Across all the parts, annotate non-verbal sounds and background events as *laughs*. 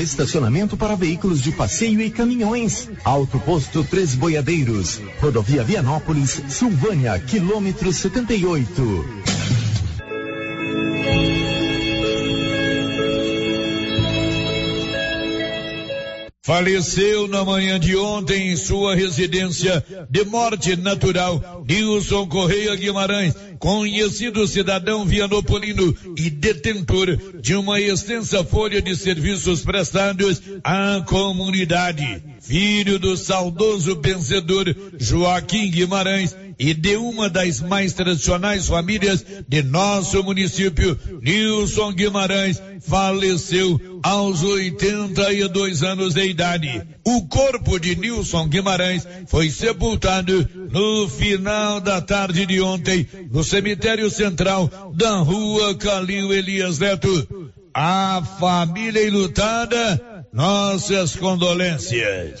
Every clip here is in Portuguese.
Estacionamento para veículos de passeio e caminhões. Alto Posto Três Boiadeiros. Rodovia Vianópolis, Silvânia, quilômetro 78. Faleceu na manhã de ontem em sua residência de morte natural Nilson Correia Guimarães, conhecido cidadão vianopolino e detentor de uma extensa folha de serviços prestados à comunidade. Filho do saudoso vencedor Joaquim Guimarães e de uma das mais tradicionais famílias de nosso município, Nilson Guimarães, faleceu aos 82 anos de idade. O corpo de Nilson Guimarães foi sepultado no final da tarde de ontem no cemitério central da rua Calil Elias Neto. A família enlutada, nossas condolências.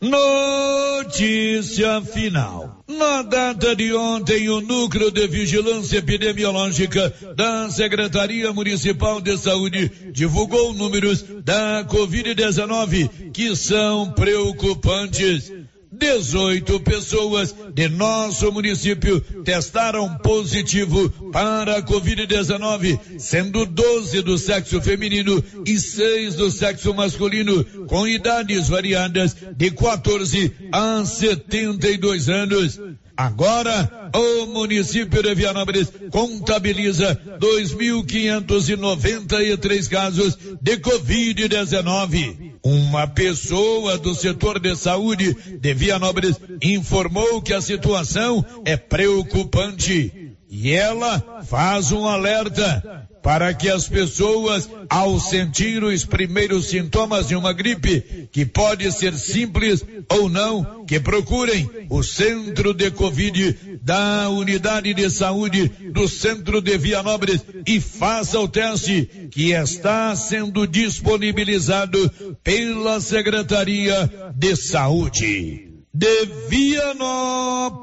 Notícia final. Na data de ontem, o Núcleo de Vigilância Epidemiológica da Secretaria Municipal de Saúde divulgou números da Covid-19 que são preocupantes. 18 pessoas de nosso município testaram positivo para a Covid-19, sendo 12 do sexo feminino e 6 do sexo masculino, com idades variadas de 14 a 72 anos. Agora, o município de Vianópolis contabiliza 2.593 casos de Covid-19. Uma pessoa do setor de saúde de Vianópolis informou que a situação é preocupante. E ela faz um alerta para que as pessoas, ao sentir os primeiros sintomas de uma gripe, que pode ser simples ou não, que procurem o centro de Covid da unidade de saúde do centro de Vianópolis e faça o teste que está sendo disponibilizado pela Secretaria de Saúde. De Vianópolis,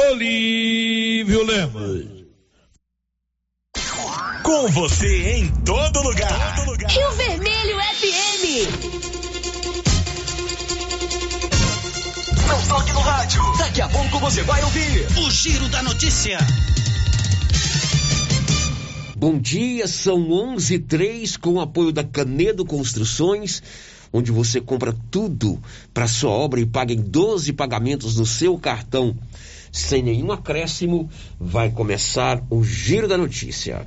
Olívio Lemos. Com você em todo lugar. Todo lugar. Rio Vermelho FM. Não toque no rádio. Daqui a pouco você vai ouvir o Giro da Notícia. Bom dia, são 11 h 03 com o apoio da Canedo Construções, onde você compra tudo para sua obra e paga em 12 pagamentos no seu cartão. Sem nenhum acréscimo, vai começar o Giro da Notícia.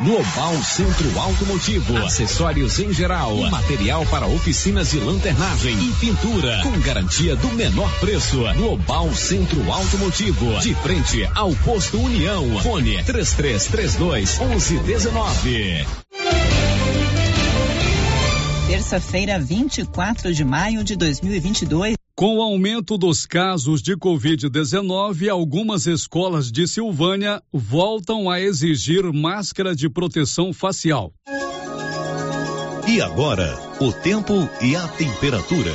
Global Centro Automotivo, acessórios em geral, material para oficinas de lanternagem e pintura, com garantia do menor preço. Global Centro Automotivo, de frente ao posto União. Fone 3332 1119. Terça-feira, 24 de maio de 2022. Com o aumento dos casos de Covid-19, algumas escolas de Silvânia voltam a exigir máscara de proteção facial. E agora, o tempo e a temperatura.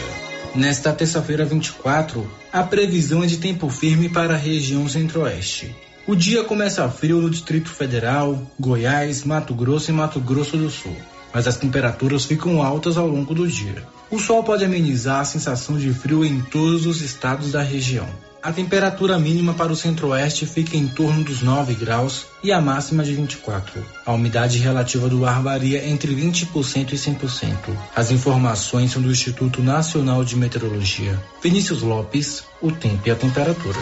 Nesta terça-feira 24, a previsão é de tempo firme para a região centro-oeste. O dia começa frio no Distrito Federal, Goiás, Mato Grosso e Mato Grosso do Sul, mas as temperaturas ficam altas ao longo do dia. O sol pode amenizar a sensação de frio em todos os estados da região. A temperatura mínima para o centro-oeste fica em torno dos 9 graus e a máxima de 24. A umidade relativa do ar varia entre 20% e 100%. As informações são do Instituto Nacional de Meteorologia. Vinícius Lopes, o tempo e a temperatura.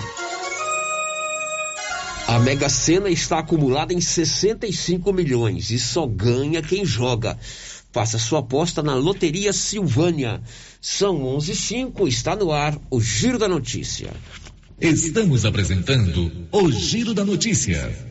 A Mega Sena está acumulada em 65 milhões e só ganha quem joga. Faça sua aposta na Loteria Silvânia. São 11:05 está no ar o Giro da Notícia. Estamos apresentando o Giro da Notícia.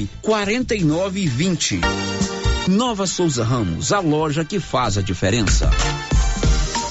49 e 20. Nova Souza Ramos, a loja que faz a diferença.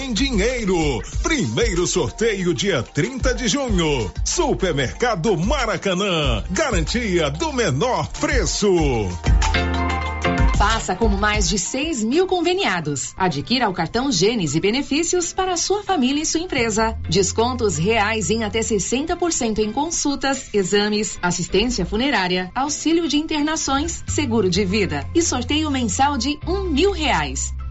em dinheiro. Primeiro sorteio dia 30 de junho. Supermercado Maracanã. Garantia do menor preço. Faça como mais de 6 mil conveniados. Adquira o cartão Gênesis e benefícios para sua família e sua empresa. Descontos reais em até 60% em consultas, exames, assistência funerária, auxílio de internações, seguro de vida e sorteio mensal de um mil reais.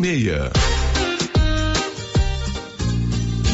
5646.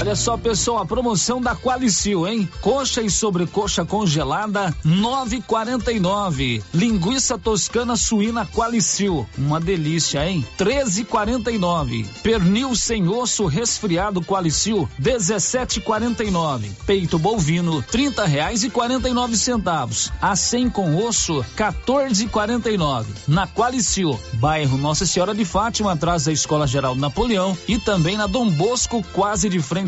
Olha só, pessoal, a promoção da Qualicil, hein? Coxa e sobrecoxa congelada, 9,49. Linguiça toscana suína Qualicil, uma delícia, hein? 13,49. Pernil sem osso resfriado Qualicil, 17,49. Peito bovino, 30 reais e 49 centavos. A 100 com osso, 14,49. Na Qualicil, bairro Nossa Senhora de Fátima, atrás da Escola Geral Napoleão e também na Dom Bosco, quase de frente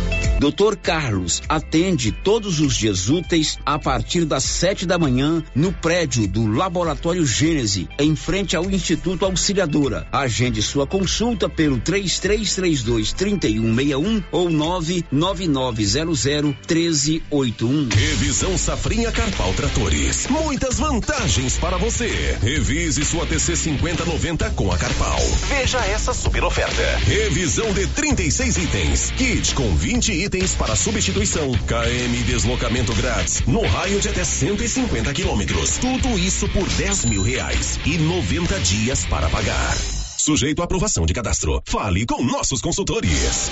Doutor Carlos atende todos os dias úteis a partir das sete da manhã no prédio do Laboratório Gênese, em frente ao Instituto Auxiliadora. Agende sua consulta pelo 3332 3161 ou 99900 1381. Revisão Safrinha Carpal Tratores. Muitas vantagens para você. Revise sua TC 5090 com a Carpal. Veja essa super oferta. Revisão de 36 itens. Kit com 20 itens itens para substituição. KM deslocamento grátis no raio de até 150 quilômetros. Tudo isso por 10 mil reais e 90 dias para pagar. Sujeito à aprovação de cadastro. Fale com nossos consultores.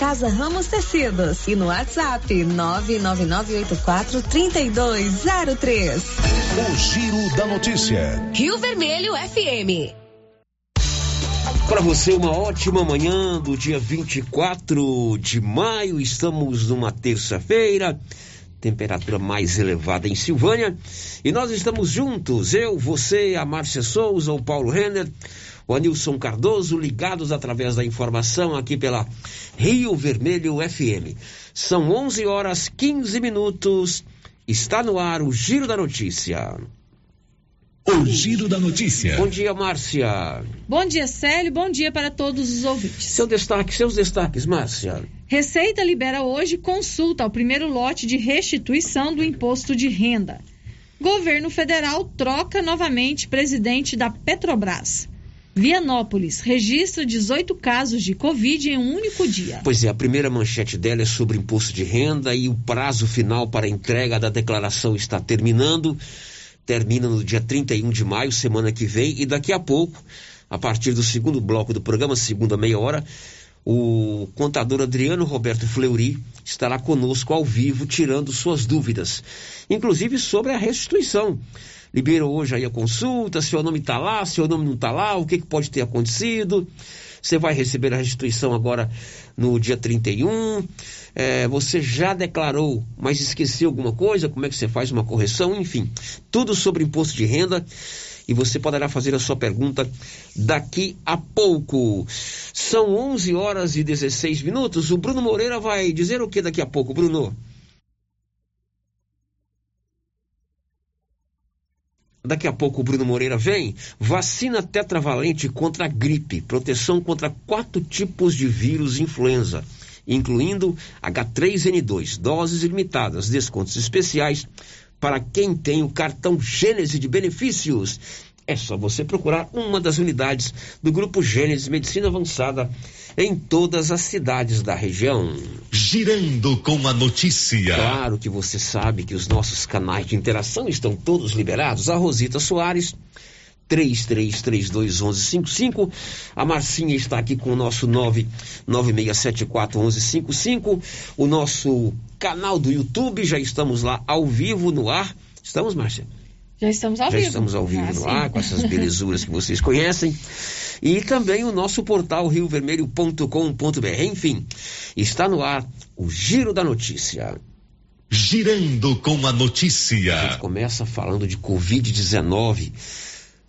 Casa Ramos Tecidos e no WhatsApp 999843203. O Giro da Notícia. Rio Vermelho FM. Para você, uma ótima manhã do dia 24 de maio. Estamos numa terça-feira, temperatura mais elevada em Silvânia. E nós estamos juntos, eu, você, a Márcia Souza, o Paulo Renner, o Anilson Cardoso, ligados através da informação aqui pela Rio Vermelho FM. São 11 horas 15 minutos. Está no ar o Giro da Notícia. O Giro da Notícia. Bom dia, Márcia. Bom dia, Célio. Bom dia para todos os ouvintes. Seu destaque, seus destaques, Márcia. Receita libera hoje consulta ao primeiro lote de restituição do imposto de renda. Governo federal troca novamente presidente da Petrobras. Vianópolis registra 18 casos de Covid em um único dia. Pois é, a primeira manchete dela é sobre imposto de renda e o prazo final para entrega da declaração está terminando. Termina no dia 31 de maio, semana que vem, e daqui a pouco, a partir do segundo bloco do programa, segunda meia hora, o contador Adriano Roberto Fleury estará conosco ao vivo, tirando suas dúvidas, inclusive sobre a restituição liberou hoje aí a consulta, seu nome está lá, seu nome não está lá, o que, que pode ter acontecido. Você vai receber a restituição agora no dia 31. É, você já declarou, mas esqueceu alguma coisa? Como é que você faz uma correção? Enfim, tudo sobre imposto de renda. E você poderá fazer a sua pergunta daqui a pouco. São 11 horas e 16 minutos. O Bruno Moreira vai dizer o que daqui a pouco, Bruno? Daqui a pouco o Bruno Moreira vem. Vacina tetravalente contra a gripe. Proteção contra quatro tipos de vírus influenza, incluindo H3N2. Doses limitadas, descontos especiais para quem tem o cartão Gênese de benefícios. É só você procurar uma das unidades do Grupo Gênesis Medicina Avançada em todas as cidades da região. Girando com a notícia. Claro que você sabe que os nossos canais de interação estão todos liberados. A Rosita Soares. 33321155. A Marcinha está aqui com o nosso 996741155. O nosso canal do YouTube, já estamos lá ao vivo no ar. Estamos, Márcia? Já estamos ao Já vivo. estamos ao vivo Ah, no sim. ar, com essas belezuras que vocês conhecem. E também o nosso portal riovermelho.com.br. Enfim, está no ar o Giro da Notícia. Girando com a A gente notícia. começa falando de Covid-19.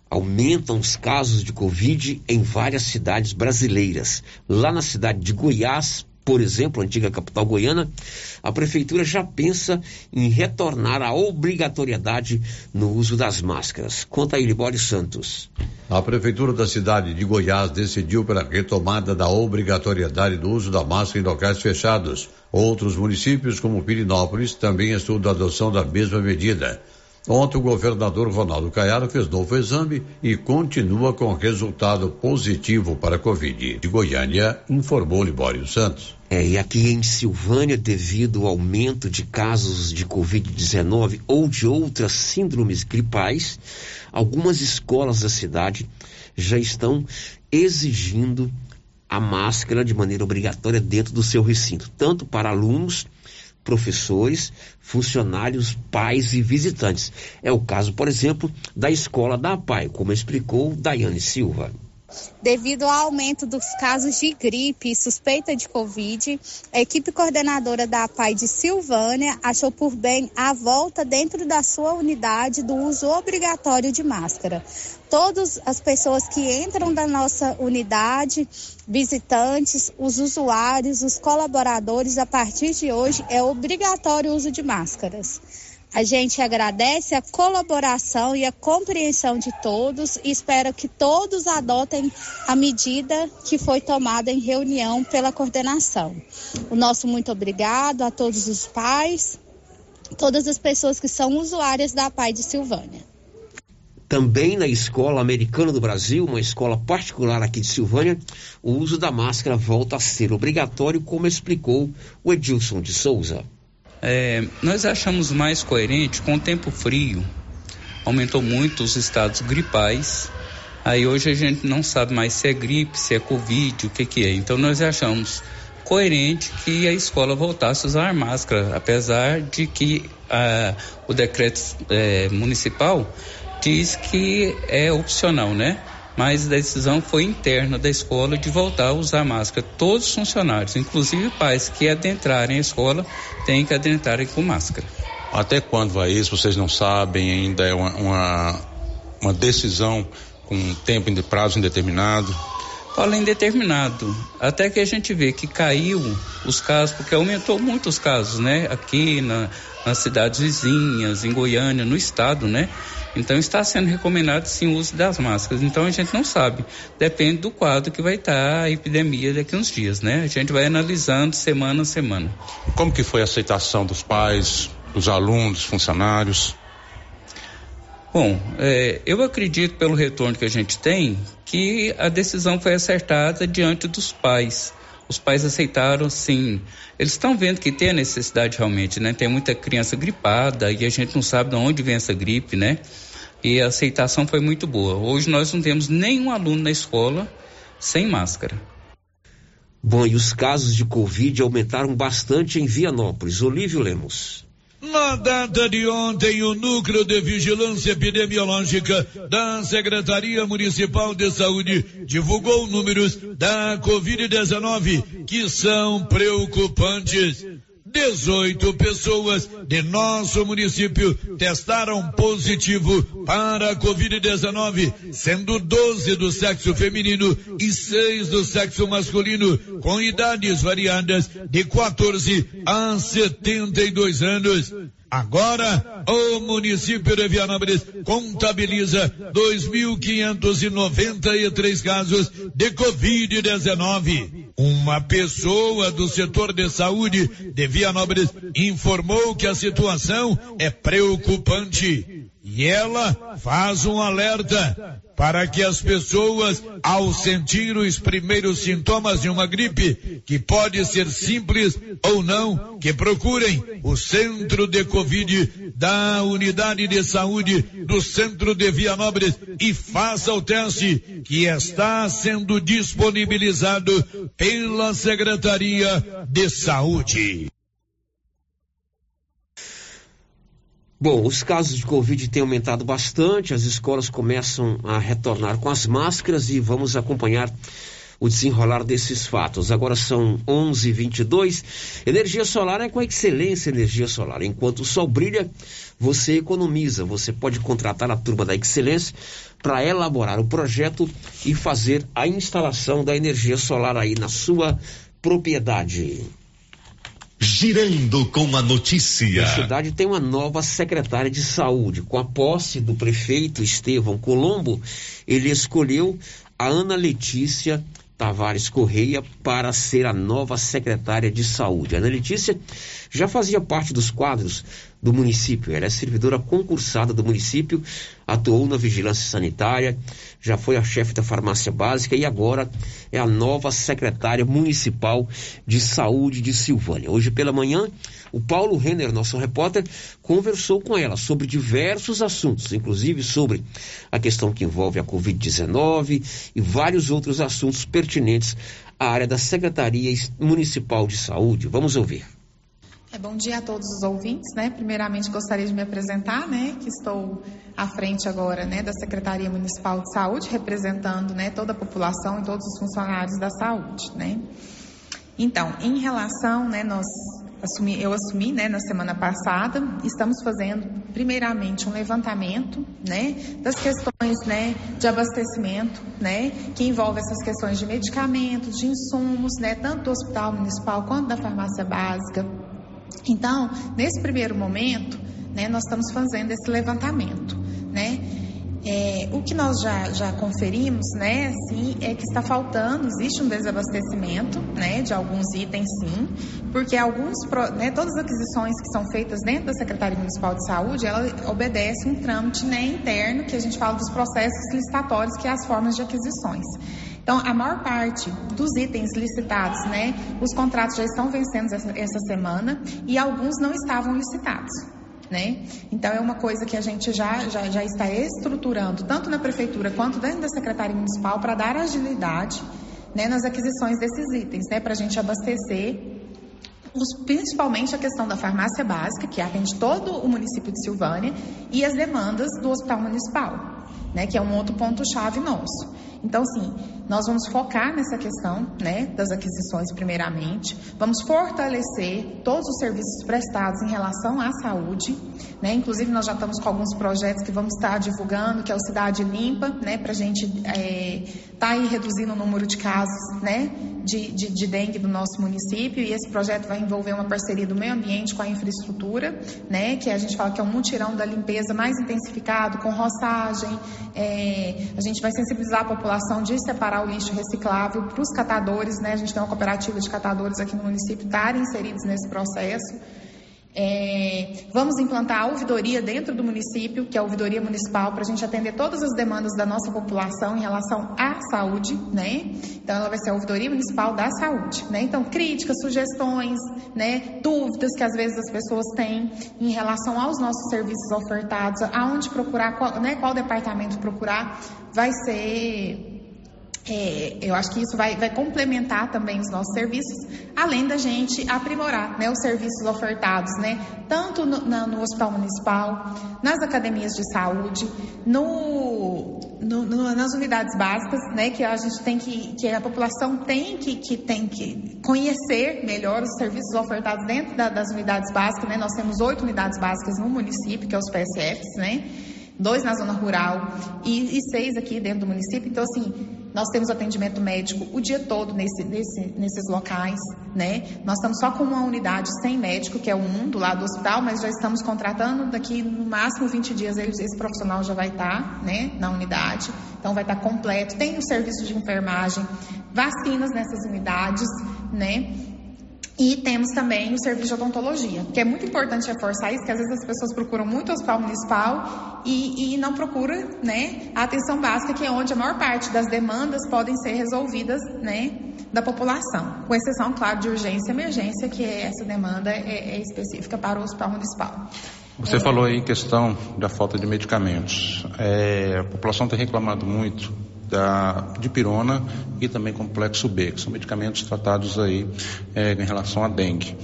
Aumentam os casos de Covid em várias cidades brasileiras. Lá na cidade de Goiás, por exemplo, a antiga capital goiana, a prefeitura já pensa em retornar à obrigatoriedade no uso das máscaras. Conta aí, Libório Santos. A Prefeitura da cidade de Goiás decidiu pela retomada da obrigatoriedade do uso da máscara em locais fechados. Outros municípios, como Pirinópolis, também estudam a adoção da mesma medida. Ontem, o governador Ronaldo Caiado fez novo exame e continua com resultado positivo para a Covid. De Goiânia, informou Libório Santos. É, e aqui em Silvânia, devido ao aumento de casos de Covid-19 ou de outras síndromes gripais, algumas escolas da cidade já estão exigindo a máscara de maneira obrigatória dentro do seu recinto, tanto para alunos, professores, funcionários, pais e visitantes. É o caso, por exemplo, da escola da APAI, como explicou Daiane Silva. Devido ao aumento dos casos de gripe e suspeita de Covid, a equipe coordenadora da APAI de Silvânia achou por bem a volta dentro da sua unidade do uso obrigatório de máscara. Todas as pessoas que entram da nossa unidade, visitantes, os usuários, os colaboradores, a partir de hoje é obrigatório o uso de máscaras. A gente agradece a colaboração e a compreensão de todos e espera que todos adotem a medida que foi tomada em reunião pela coordenação. O nosso muito obrigado a todos os pais, todas as pessoas que são usuárias da PAI de Silvânia. Também na Escola Americana do Brasil, uma escola particular aqui de Silvânia, o uso da máscara volta a ser obrigatório, como explicou o Edilson de Souza. É, nós achamos mais coerente com o tempo frio. Aumentou muito os estados gripais. Aí hoje a gente não sabe mais se é gripe, se é covid, o que que é. Então nós achamos coerente que a escola voltasse a usar máscara, apesar de que ah, o decreto eh, municipal diz que é opcional, né? mas a decisão foi interna da escola de voltar a usar máscara. Todos os funcionários, inclusive pais que adentrarem a escola, têm que adentrarem com máscara. Até quando vai isso? Vocês não sabem, ainda é uma, uma, uma decisão com tempo de prazo indeterminado? Fala indeterminado. Até que a gente vê que caiu os casos, porque aumentou muito os casos, né? Aqui na, nas cidades vizinhas, em Goiânia, no estado, né? Então está sendo recomendado sim o uso das máscaras. Então a gente não sabe, depende do quadro que vai estar a epidemia daqui a uns dias, né? A gente vai analisando semana a semana. Como que foi a aceitação dos pais, dos alunos, funcionários? Bom, é, eu acredito pelo retorno que a gente tem que a decisão foi acertada diante dos pais. Os pais aceitaram, sim. Eles estão vendo que tem a necessidade realmente, né? Tem muita criança gripada e a gente não sabe de onde vem essa gripe, né? E a aceitação foi muito boa. Hoje nós não temos nenhum aluno na escola sem máscara. Bom, e os casos de Covid aumentaram bastante em Vianópolis. Olívio Lemos. Na data de ontem, o Núcleo de Vigilância Epidemiológica da Secretaria Municipal de Saúde divulgou números da Covid-19 que são preocupantes. 18 pessoas de nosso município testaram positivo para a Covid-19, sendo 12 do sexo feminino e 6 do sexo masculino, com idades variadas de 14 a 72 anos. Agora, o município de Vianópolis contabiliza 2.593 casos de Covid-19. Uma pessoa do setor de saúde de Vianópolis informou que a situação é preocupante. E ela faz um alerta para que as pessoas, ao sentir os primeiros sintomas de uma gripe, que pode ser simples ou não, que procurem o centro de Covid da unidade de saúde do centro de Vianópolis e faça o teste que está sendo disponibilizado pela Secretaria de Saúde. Bom, os casos de Covid têm aumentado bastante, as escolas começam a retornar com as máscaras e vamos acompanhar o desenrolar desses fatos. Agora são 11:22. Energia solar é com excelência energia solar. Enquanto o sol brilha, você economiza. Você pode contratar a turma da Excelência para elaborar o projeto e fazer a instalação da energia solar aí na sua propriedade. Girando com a notícia. A cidade tem uma nova secretária de saúde. Com a posse do prefeito Estevão Colombo, ele escolheu a Ana Letícia Tavares Correia para ser a nova secretária de saúde. A Ana Letícia já fazia parte dos quadros do município. Ela é servidora concursada do município, atuou na vigilância sanitária, já foi a chefe da farmácia básica e agora é a nova secretária municipal de saúde de Silvânia. Hoje pela manhã, o Paulo Renner, nosso repórter, conversou com ela sobre diversos assuntos, inclusive sobre a questão que envolve a Covid-19 e vários outros assuntos pertinentes à área da Secretaria Municipal de Saúde. Vamos ouvir. É, bom dia a todos os ouvintes, né? Primeiramente gostaria de me apresentar, né? Que estou à frente agora, né? Da Secretaria Municipal de Saúde, representando, né? Toda a população e todos os funcionários da saúde, né? Então, em relação, né? Nós assumi, eu assumi, né? Na semana passada, estamos fazendo, primeiramente, um levantamento, né? Das questões, né? De abastecimento, né? Que envolve essas questões de medicamentos, de insumos, né? Tanto do Hospital Municipal quanto da farmácia básica então, nesse primeiro momento, né, nós estamos fazendo esse levantamento, né? É, o que nós já, já conferimos, né, assim, é que está faltando, existe um desabastecimento, né, de alguns itens, sim, porque alguns, né, todas as aquisições que são feitas dentro da Secretaria Municipal de Saúde, ela obedece um trâmite, né, interno, que a gente fala dos processos licitatórios, que é as formas de aquisições. Então, a maior parte dos itens licitados, né, os contratos já estão vencendo essa, semana e alguns não estavam licitados. Né? Então é uma coisa que a gente já, já, já está estruturando, tanto na prefeitura quanto dentro da Secretaria Municipal, para dar agilidade né, nas aquisições desses itens, né, para a gente abastecer os, principalmente a questão da farmácia básica, que atende todo o município de Silvânia, e as demandas do Hospital Municipal, né, que é um outro ponto-chave nosso. Então, sim, nós vamos focar nessa questão né, das aquisições, primeiramente. Vamos fortalecer todos os serviços prestados em relação à saúde. Né? Inclusive, nós já estamos com alguns projetos que vamos estar divulgando, que é o Cidade Limpa, né, para a gente estar é, tá aí reduzindo o número de casos né, de, de, de dengue do nosso município. E esse projeto vai envolver uma parceria do meio ambiente com a infraestrutura, né, que a gente fala que é um mutirão da limpeza mais intensificado, com roçagem. É, a gente vai sensibilizar a população população de separar o lixo reciclável para os catadores, né? A gente tem uma cooperativa de catadores aqui no município, estarem inseridos nesse processo. É, vamos implantar a ouvidoria dentro do município, que é a ouvidoria municipal, para a gente atender todas as demandas da nossa população em relação à saúde, né? Então, ela vai ser a ouvidoria municipal da saúde, né? Então, críticas, sugestões, né? Dúvidas que às vezes as pessoas têm em relação aos nossos serviços ofertados, aonde procurar, qual, né? Qual departamento procurar, vai ser é, eu acho que isso vai, vai, complementar também os nossos serviços, além da gente aprimorar né, os serviços ofertados, né, tanto no, na, no, Hospital Municipal, nas academias de saúde, no, no, nas unidades básicas, né, que a gente tem que, que a população tem que, que, tem que conhecer melhor os serviços ofertados dentro da, das unidades básicas. Né, nós temos oito unidades básicas no município, que é os PSFs, né, dois na zona rural e, e seis aqui dentro do município. Então, assim, nós temos atendimento médico o dia todo nesse, nesse, nesses locais, né? Nós estamos só com uma unidade sem médico, que é o 1 do lado do hospital, mas já estamos contratando daqui no máximo 20 dias esse profissional já vai estar, né, na unidade. Então vai estar completo. Tem o serviço de enfermagem, vacinas nessas unidades, né? E temos também o serviço de odontologia, que é muito importante reforçar isso, que às vezes as pessoas procuram muito o hospital municipal e, e não procuram né, a atenção básica, que é onde a maior parte das demandas podem ser resolvidas né, da população, com exceção, claro, de urgência e emergência, que é essa demanda é, é específica para o hospital municipal. Você é... falou aí questão da falta de medicamentos. É, a população tem reclamado muito da dipirona e também complexo B, que são medicamentos tratados aí é, em relação à dengue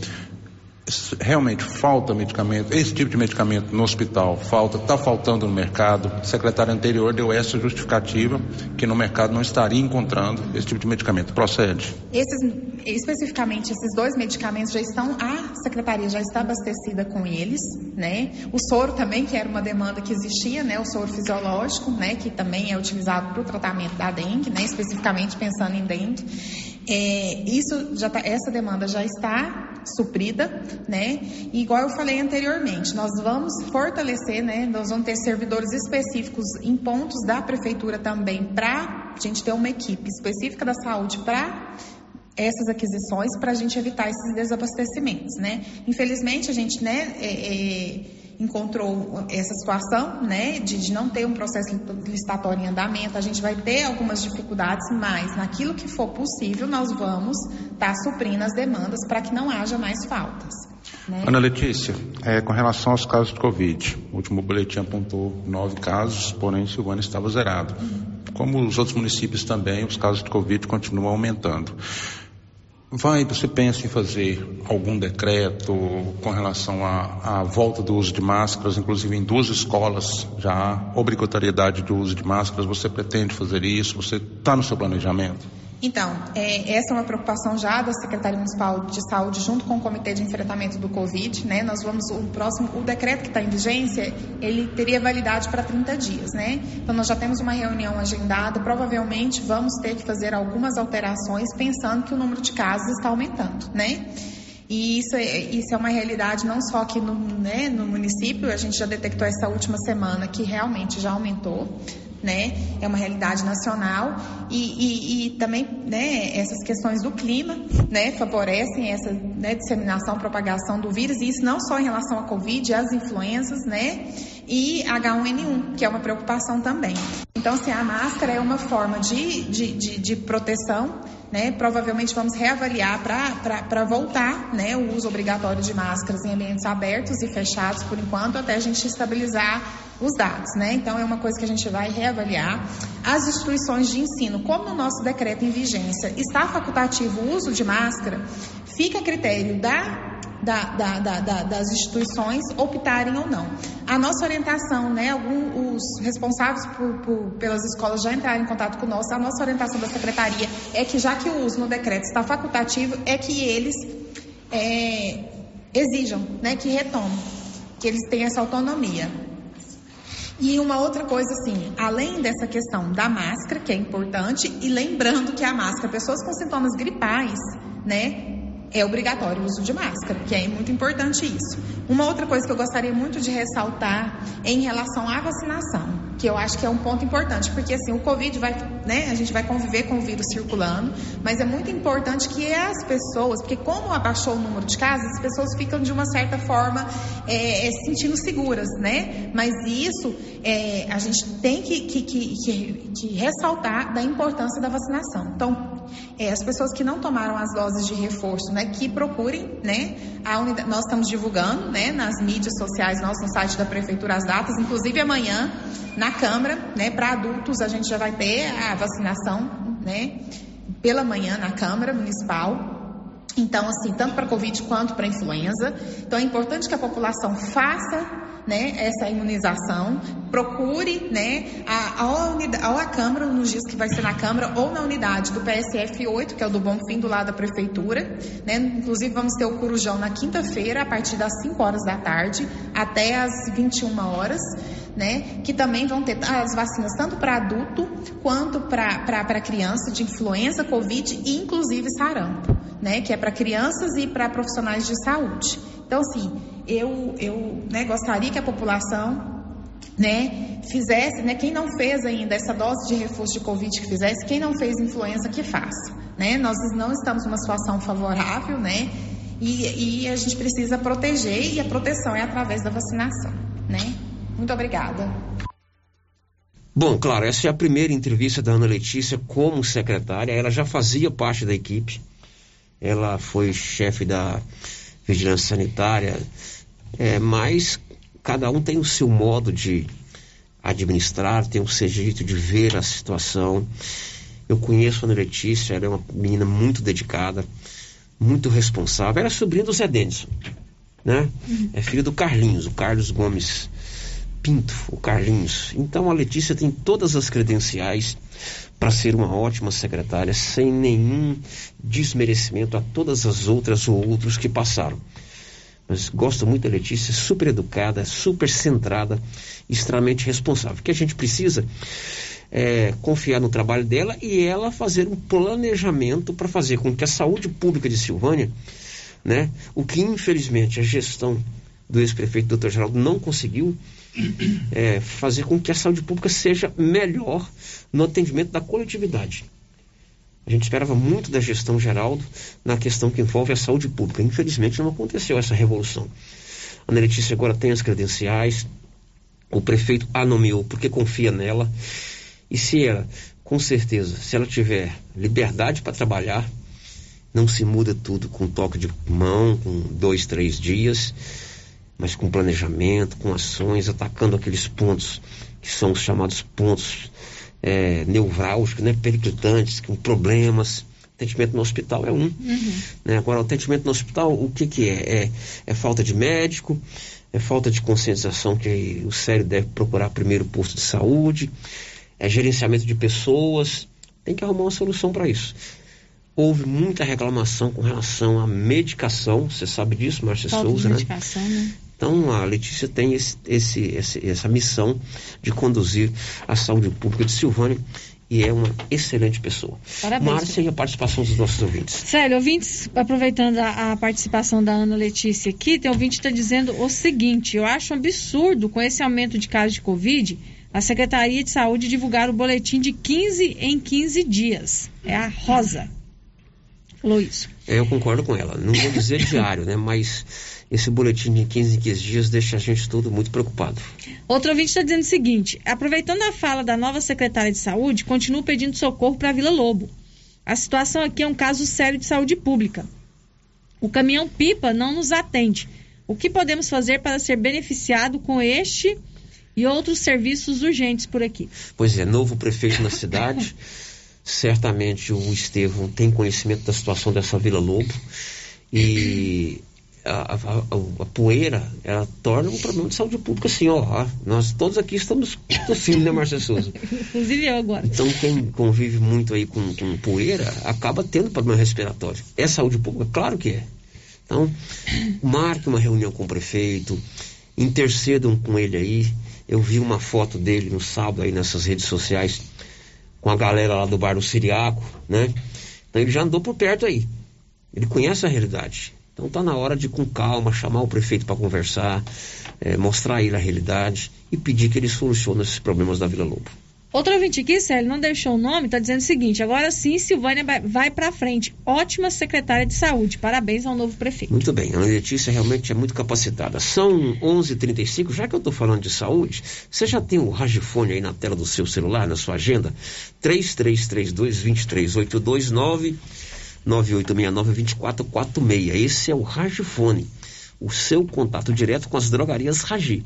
realmente falta medicamento, esse tipo de medicamento no hospital, falta, está faltando no mercado. O secretário anterior deu essa justificativa que no mercado não estaria encontrando esse tipo de medicamento. Procede. Esses, especificamente esses dois medicamentos já estão, a secretaria já está abastecida com eles, né? O soro também, que era uma demanda que existia, né? O soro fisiológico, né? Que também é utilizado para o tratamento da dengue, né? Especificamente pensando em dengue. É, isso já tá, essa demanda já está suprida, né? E igual eu falei anteriormente, nós vamos fortalecer, né? Nós vamos ter servidores específicos em pontos da prefeitura também para a gente ter uma equipe específica da saúde para essas aquisições para a gente evitar esses desabastecimentos, né? Infelizmente a gente, né? É, é, encontrou essa situação, né, de, de, não ter um processo licitatório em andamento, a gente vai ter algumas dificuldades, mas naquilo que for possível, nós vamos estar tá suprindo as demandas para que não haja mais faltas. Né? Ana Letícia, é, com relação aos casos de Covid, o último boletim apontou nove casos, porém Silvânia estava zerado. Uhum. Como os outros municípios também, os casos de Covid continuam aumentando. Vai, você pensa em fazer algum decreto com relação à, volta do uso de máscaras, inclusive em duas escolas já há obrigatoriedade do uso de máscaras. Você pretende fazer isso? Você está no seu planejamento? Então, é, essa é uma preocupação já da Secretaria Municipal de Saúde junto com o Comitê de Enfrentamento do Covid, né? Nós vamos, o próximo, o decreto que está em vigência, ele teria validade para 30 dias, né? Então, nós já temos uma reunião agendada, provavelmente vamos ter que fazer algumas alterações pensando que o número de casos está aumentando, né? E isso é, isso é uma realidade não só aqui no, né, no município, a gente já detectou essa última semana que realmente já aumentou, né? É uma realidade nacional e, e, e, também, né? Essas questões do clima, né? Favorecem essa né, disseminação, propagação do vírus e isso não só em relação à Covid, às influenças, né? E H1N1, que é uma preocupação também. Então, assim, a máscara é uma forma de, de, de, de proteção né, provavelmente vamos reavaliar para voltar né, o uso obrigatório de máscaras em ambientes abertos e fechados por enquanto, até a gente estabilizar os dados. Né? Então, é uma coisa que a gente vai reavaliar. As instituições de ensino, como no nosso decreto em vigência está facultativo o uso de máscara, fica a critério da da, da, da, das instituições optarem ou não. A nossa orientação, né, alguns os responsáveis por, por, pelas escolas já entraram em contato conosco, a nossa orientação da secretaria é que já que o uso no decreto está facultativo, é que eles é, exijam, né, que retomem, que eles tenham essa autonomia. E uma outra coisa assim, além dessa questão da máscara, que é importante, e lembrando que a máscara, pessoas com sintomas gripais, né, é obrigatório o uso de máscara, que é muito importante isso. Uma outra coisa que eu gostaria muito de ressaltar é em relação à vacinação que eu acho que é um ponto importante, porque assim, o Covid vai, né, a gente vai conviver com o vírus circulando, mas é muito importante que as pessoas, porque como abaixou o número de casos, as pessoas ficam de uma certa forma é, é, se sentindo seguras, né? Mas isso é, a gente tem que, que, que, que, ressaltar da importância da vacinação. Então, é, as pessoas que não tomaram as doses de reforço, né, que procurem, né, a unidade, nós estamos divulgando, né, nas mídias sociais, nosso no site da prefeitura as datas, inclusive amanhã na Câmara, né, para adultos a gente já vai ter a vacinação, né, pela manhã na Câmara Municipal. Então, assim, tanto para Covid quanto para influenza. Então, é importante que a população faça né, essa imunização, procure né, a, a, a Câmara nos dias que vai ser na Câmara ou na unidade do PSF 8, que é o do Bom Fim do lado da Prefeitura. Né? Inclusive vamos ter o Corujão na quinta-feira, a partir das 5 horas da tarde até as 21 horas né? Que também vão ter as vacinas tanto para adulto quanto para criança de influenza, Covid e inclusive sarampo, né? Que é para crianças e para profissionais de saúde. Então, assim, eu, eu né, gostaria que a população né, fizesse, né, quem não fez ainda essa dose de reforço de Covid que fizesse, quem não fez influenza que faça, né? Nós não estamos numa situação favorável, né? E, e a gente precisa proteger e a proteção é através da vacinação, né? Muito obrigada. Bom, claro, essa é a primeira entrevista da Ana Letícia como secretária. Ela já fazia parte da equipe. Ela foi chefe da vigilância sanitária, é, mas cada um tem o seu modo de administrar, tem o seu jeito de ver a situação. Eu conheço a Ana Letícia, ela é uma menina muito dedicada, muito responsável. Ela é sobrinha do Zé Denison, né? Uhum. É filho do Carlinhos, o Carlos Gomes Pinto, o Carlinhos. Então a Letícia tem todas as credenciais para ser uma ótima secretária, sem nenhum desmerecimento a todas as outras ou outros que passaram. Mas gosto muito da Letícia, super educada, super centrada, extremamente responsável. O que a gente precisa é confiar no trabalho dela e ela fazer um planejamento para fazer com que a saúde pública de Silvânia, né, o que infelizmente a gestão do ex-prefeito Dr. Geraldo não conseguiu, é, fazer com que a saúde pública seja melhor no atendimento da coletividade. A gente esperava muito da gestão Geraldo na questão que envolve a saúde pública. Infelizmente não aconteceu essa revolução. A Ana Letícia agora tem as credenciais, o prefeito a nomeou porque confia nela. E se ela, com certeza, se ela tiver liberdade para trabalhar, não se muda tudo com toque de mão, com dois, três dias mas com planejamento, com ações, atacando aqueles pontos que são os chamados pontos é, nevrálgicos, né, periclitantes, com problemas. Atendimento no hospital é um. Uhum. Né? Agora, o atendimento no hospital, o que, que é? é? É falta de médico, é falta de conscientização que o sério deve procurar primeiro posto de saúde, é gerenciamento de pessoas. Tem que arrumar uma solução para isso houve muita reclamação com relação à medicação, você sabe disso, Márcia Souza, né? né? Então a Letícia tem esse, esse, esse, essa missão de conduzir a saúde pública de Silvânia e é uma excelente pessoa. Parabéns. Márcia e a participação dos nossos ouvintes. Sério, ouvintes, aproveitando a, a participação da Ana Letícia aqui, tem ouvinte que está dizendo o seguinte: eu acho um absurdo com esse aumento de casos de Covid, a Secretaria de Saúde divulgar o boletim de 15 em 15 dias. É a Rosa. Falou isso. É, eu concordo com ela. Não vou dizer *laughs* diário, né? Mas esse boletim de 15 em 15 dias deixa a gente todo muito preocupado. Outro ouvinte está dizendo o seguinte: aproveitando a fala da nova secretária de saúde, continuo pedindo socorro para Vila Lobo. A situação aqui é um caso sério de saúde pública. O caminhão pipa não nos atende. O que podemos fazer para ser beneficiado com este e outros serviços urgentes por aqui? Pois é, novo prefeito na cidade. *laughs* Certamente o Estevão tem conhecimento da situação dessa Vila Lobo. E a, a, a, poeira, ela torna um problema de saúde pública, assim, ó. Nós todos aqui estamos tossindo, né, Márcia Souza? *laughs* Inclusive eu agora. Então, quem convive muito aí com, com poeira, acaba tendo problema respiratório. É saúde pública? Claro que é. Então, marque uma reunião com o prefeito, intercedam com ele aí. Eu vi uma foto dele no sábado aí nessas redes sociais com a galera lá do bar do Siriaco, né? Então ele já andou por perto aí. Ele conhece a realidade. Então está na hora de, com calma, chamar o prefeito para conversar, é, mostrar a ele a realidade e pedir que ele solucione esses problemas da Vila Lobo. Outro ouvinte aqui, Célio, não deixou o nome, está dizendo o seguinte: agora sim, Silvânia vai para frente. Ótima secretária de saúde. Parabéns ao novo prefeito. Muito bem, a Letícia realmente é muito capacitada. São 11:35 h 35 já que eu estou falando de saúde, você já tem o Ragifone aí na tela do seu celular, na sua agenda? 3332-23829 9869-2446. Esse é o Ragifone, o seu contato direto com as drogarias Ragi.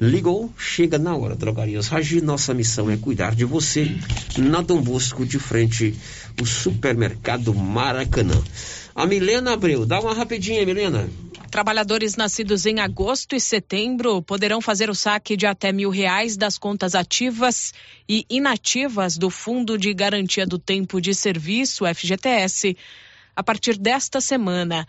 Ligou, chega na hora. Drogarias Ragi, nossa missão é cuidar de você. Na Dom Bosco, de frente, o supermercado Maracanã. A Milena Abreu, dá uma rapidinha, Milena. Trabalhadores nascidos em agosto e setembro poderão fazer o saque de até mil reais das contas ativas e inativas do Fundo de Garantia do Tempo de Serviço, FGTS, a partir desta semana.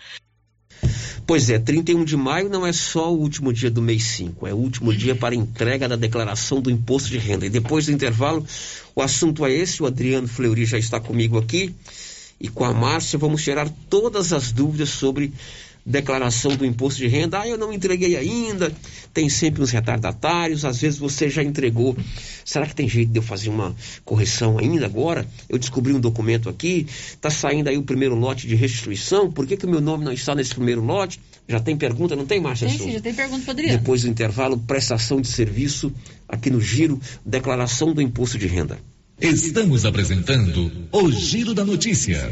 Pois é, 31 de maio não é só o último dia do mês 5, é o último dia para entrega da declaração do imposto de renda. E depois do intervalo, o assunto é esse, o Adriano Fleury já está comigo aqui e com a Márcia vamos tirar todas as dúvidas sobre declaração do imposto de renda. Ah, eu não entreguei ainda. Tem sempre uns retardatários. Às vezes você já entregou. Será que tem jeito de eu fazer uma correção ainda agora? Eu descobri um documento aqui. Está saindo aí o primeiro lote de restituição. Por que, que o meu nome não está nesse primeiro lote? Já tem pergunta? Não tem, Márcia Tem sim, já tem pergunta Adriano. Depois do intervalo, prestação de serviço aqui no Giro, declaração do imposto de renda. Estamos apresentando o Giro da Notícia.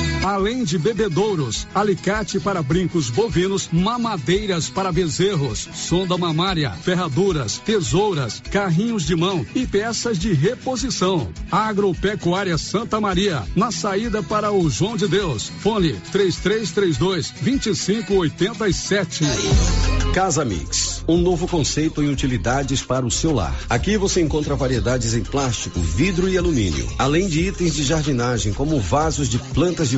Além de bebedouros, alicate para brincos bovinos, mamadeiras para bezerros, sonda mamária, ferraduras, tesouras, carrinhos de mão e peças de reposição. Agropecuária Santa Maria, na saída para o João de Deus. Fone 3332 2587. Casa Mix, um novo conceito em utilidades para o seu lar. Aqui você encontra variedades em plástico, vidro e alumínio, além de itens de jardinagem como vasos de plantas de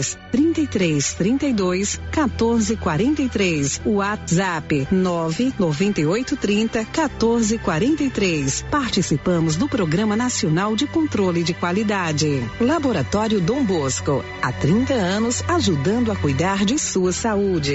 Fones 33 32 14 43. WhatsApp 998 30 14 43. Participamos do Programa Nacional de Controle de Qualidade. Laboratório Dom Bosco, há 30 anos ajudando a cuidar de sua saúde.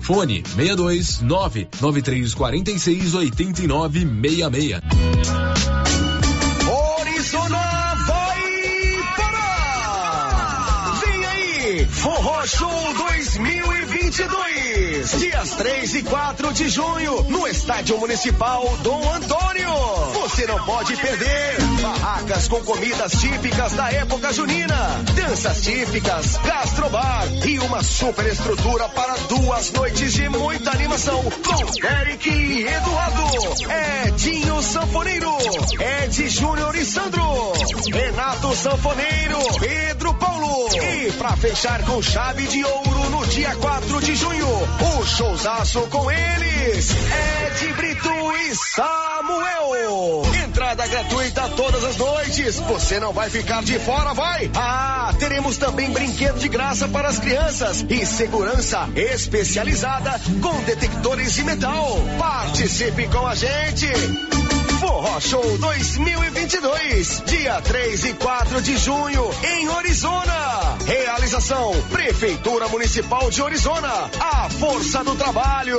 Fone 62 99346 8966. Orizona vai parar! Vem aí, Forró Show 2022, dias 3 e 4 de junho, no Estádio Municipal Dom Antônio. Você não pode perder. Barracas com comidas típicas da época junina, danças típicas, gastrobar e uma super estrutura para duas noites de muita animação com Eric e Eduardo, Edinho Sanfoneiro, Ed Júnior e Sandro, Renato Sanfoneiro, Pedro Paulo e pra fechar com chave de ouro no dia 4 de junho, o showzaço com eles, Ed Brito e Samuel. Entrada gratuita todas as noites. Você não vai ficar de fora, vai? Ah, teremos também brinquedo de graça para as crianças e segurança especializada com detectores de metal. Participe com a gente. Forró Show 2022, dia 3 e 4 de junho, em Orizona. Realização: Prefeitura Municipal de Orizona. A força do trabalho.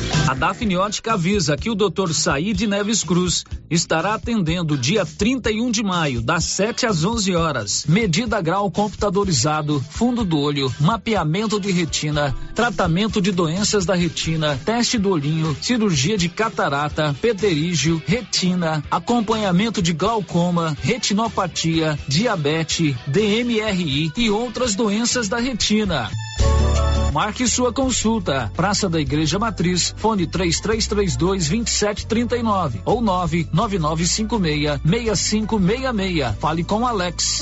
A Dafniótica avisa que o Dr. Said Neves Cruz estará atendendo dia 31 de maio, das 7 às 11 horas. Medida grau computadorizado, fundo do olho, mapeamento de retina, tratamento de doenças da retina, teste do olhinho, cirurgia de catarata, pterígio, retina, acompanhamento de glaucoma, retinopatia, diabetes, DMRI e outras doenças da retina. Marque sua consulta. Praça da Igreja Matriz, fone 3332 2739 ou 99956 6566. Fale com Alex.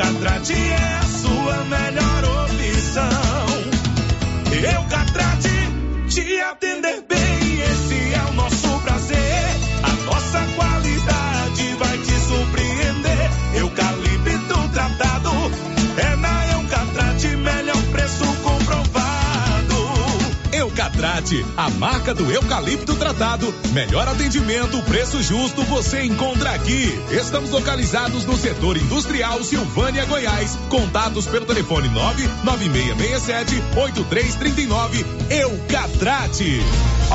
É A marca do eucalipto tratado. Melhor atendimento, preço justo, você encontra aqui. Estamos localizados no setor industrial Silvânia, Goiás. Contatos pelo telefone 99667 8339. Eucatrate.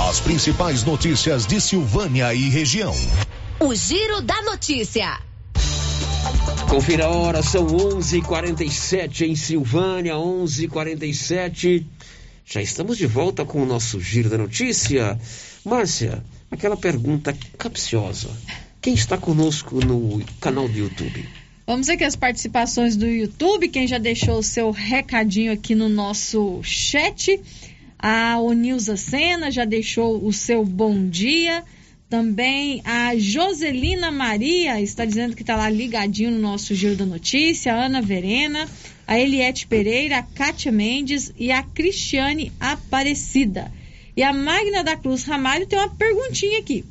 As principais notícias de Silvânia e região. O Giro da Notícia. Confira a hora, são 11:47 em Silvânia, 11:47. Já estamos de volta com o nosso giro da notícia. Márcia, aquela pergunta capciosa. Quem está conosco no canal do YouTube? Vamos aqui as participações do YouTube. Quem já deixou o seu recadinho aqui no nosso chat. A Onilza Sena já deixou o seu bom dia. Também a Joselina Maria está dizendo que está lá ligadinho no nosso Giro da Notícia. A Ana Verena, a Eliette Pereira, a Kátia Mendes e a Cristiane Aparecida. E a Magna da Cruz Ramalho tem uma perguntinha aqui.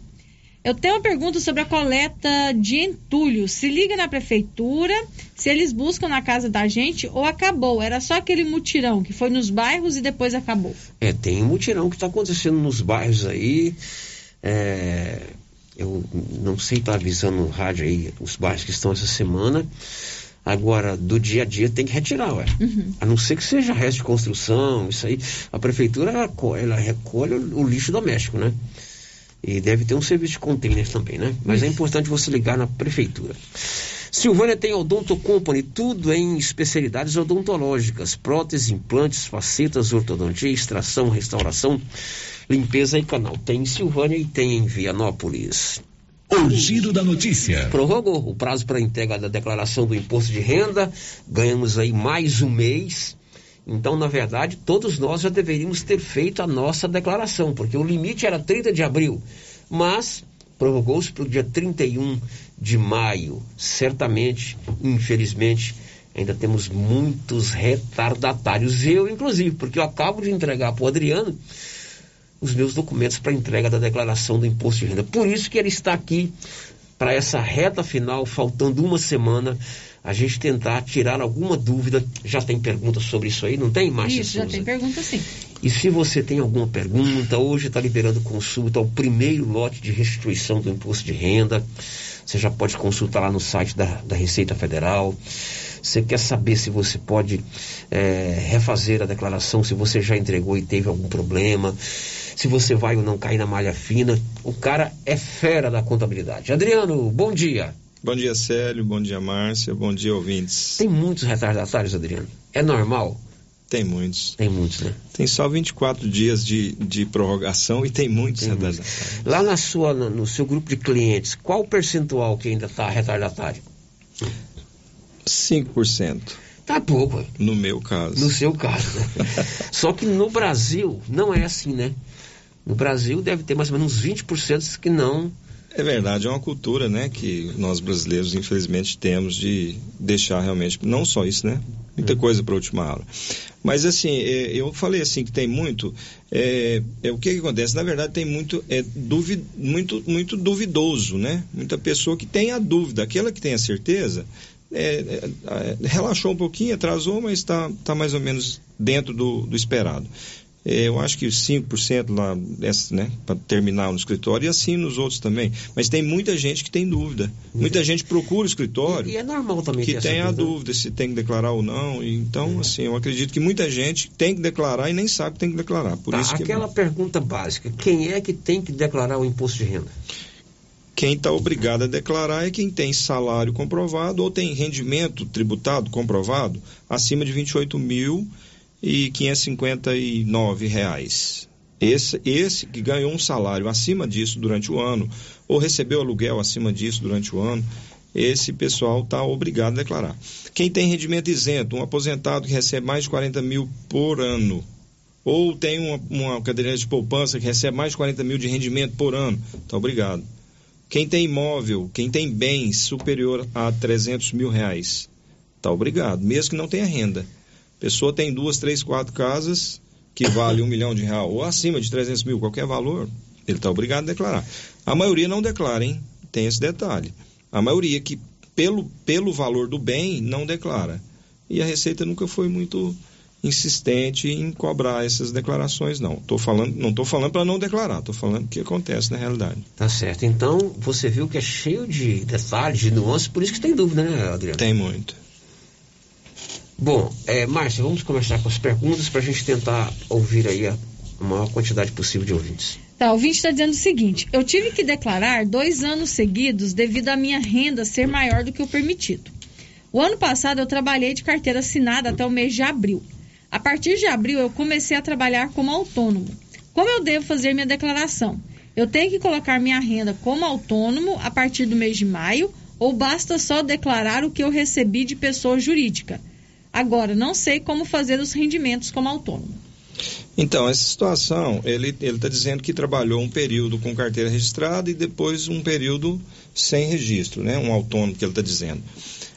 Eu tenho uma pergunta sobre a coleta de entulho. Se liga na prefeitura, se eles buscam na casa da gente ou acabou. Era só aquele mutirão que foi nos bairros e depois acabou. É, tem um mutirão que está acontecendo nos bairros aí. É, eu não sei, tá avisando no rádio aí os bairros que estão essa semana. Agora, do dia a dia tem que retirar, ué. A não ser que seja resto de construção, isso aí. A prefeitura, ela, ela recolhe o, lixo doméstico, né? E deve ter um serviço de container também, né? Mas é importante você ligar na prefeitura. Silvânia tem Odonto Company, tudo em especialidades odontológicas, próteses, implantes, facetas, ortodontia, extração, restauração, limpeza e canal. Tem em Silvânia e tem em Vianópolis. O giro da notícia. Prorrogou o prazo para entrega da declaração do imposto de renda. Ganhamos aí mais um mês. Então, na verdade, todos nós já deveríamos ter feito a nossa declaração, porque o limite era 30 de abril. Mas prorrogou-se para o dia 31 de maio. Certamente, infelizmente, ainda temos muitos retardatários. Eu, inclusive, porque eu acabo de entregar para o Adriano os meus documentos para entrega da declaração do imposto de renda. Por isso que ele está aqui para essa reta final, faltando uma semana, a gente tentar tirar alguma dúvida. Já tem perguntas sobre isso aí, não tem, Márcia Isso, já Souza? tem pergunta sim. E se você tem alguma pergunta, hoje está liberando consulta ao primeiro lote de restituição do imposto de renda. Você já pode consultar lá no site da, da Receita Federal. Você quer saber se você pode é, refazer a declaração, se você já entregou e teve algum problema, se você vai ou não cair na malha fina. O cara é fera da contabilidade. Adriano, bom dia. Bom dia, Célio. Bom dia, Márcia. Bom dia, ouvintes. Tem muitos retardatários, Adriano? É normal? Tem muitos. Tem muitos, né? Tem só 24 dias de, de prorrogação e tem muitos Tem muitos. retardatários. Lá na sua, no seu grupo de clientes, qual o percentual que ainda está retardatário? 5%. Tá pouco. No meu caso. no seu caso. né? *laughs* Só que no Brasil não é assim, né? No Brasil deve ter mais ou menos uns 20% que não. É verdade, é uma cultura, né, que nós brasileiros, infelizmente, temos de deixar realmente, não só isso, né, muita coisa para a última aula. Mas, assim, é, eu falei assim que tem muito, é, é, o que, que acontece? Na verdade, tem muito, é, duvi, muito, muito duvidoso, né, muita pessoa que tem a dúvida, aquela que tem a certeza, é, é, é, relaxou um pouquinho, atrasou, mas está tá mais ou menos dentro do, do esperado. É, eu acho que 5% lá, né, para terminar no escritório, e assim nos outros também. Mas tem muita gente que tem dúvida. Muita gente procura o escritório. E é normal também que ter tem a dúvida. dúvida se tem que declarar ou não. E Então, assim, eu acredito que muita gente tem que declarar e nem sabe que tem que declarar. Por Tá, isso que aquela pergunta básica: quem é que tem que declarar o imposto de renda? quem está obrigado a declarar é quem tem salário comprovado ou tem rendimento tributado comprovado acima de 28 mil e 559 reais. Esse, esse que ganhou um salário acima disso durante o ano ou recebeu aluguel acima disso durante o ano, esse pessoal está obrigado a declarar. Quem tem rendimento isento, um aposentado que recebe mais de 40 mil por ano, ou tem uma, uma de poupança que recebe mais de 40 mil de rendimento por ano, está obrigado. Quem tem imóvel, quem tem bens superior a 300 mil reais, está obrigado, mesmo que não tenha renda. Pessoa tem duas, três, quatro casas que vale um milhão de real ou acima de 300 mil, qualquer valor, ele está obrigado a declarar. A maioria não declara, hein? Tem esse detalhe. A maioria que, pelo, pelo valor do bem, não declara. E a Receita nunca foi muito insistente em cobrar essas declarações, não. Tô falando, não estou falando para não declarar, estou falando o que acontece na realidade. Tá certo. Então, você viu que é cheio de detalhes, de nuances, por isso que tem dúvida, né, Adriano? Tem muito. Bom, é, Márcia, vamos começar com as perguntas para a gente tentar ouvir aí a maior quantidade possível de ouvintes. Tá, o ouvinte está dizendo o seguinte: eu tive que declarar dois anos seguidos devido à minha renda ser maior do que o permitido. O ano passado eu trabalhei de carteira assinada até o mês de abril. A partir de abril eu comecei a trabalhar como autônomo. Como eu devo fazer minha declaração? Eu tenho que colocar minha renda como autônomo a partir do mês de maio ou basta só declarar o que eu recebi de pessoa jurídica? Agora, não sei como fazer os rendimentos como autônomo. Então, essa situação, ele está dizendo que trabalhou um período com carteira registrada e depois um período sem registro, né? Um autônomo que ele está dizendo.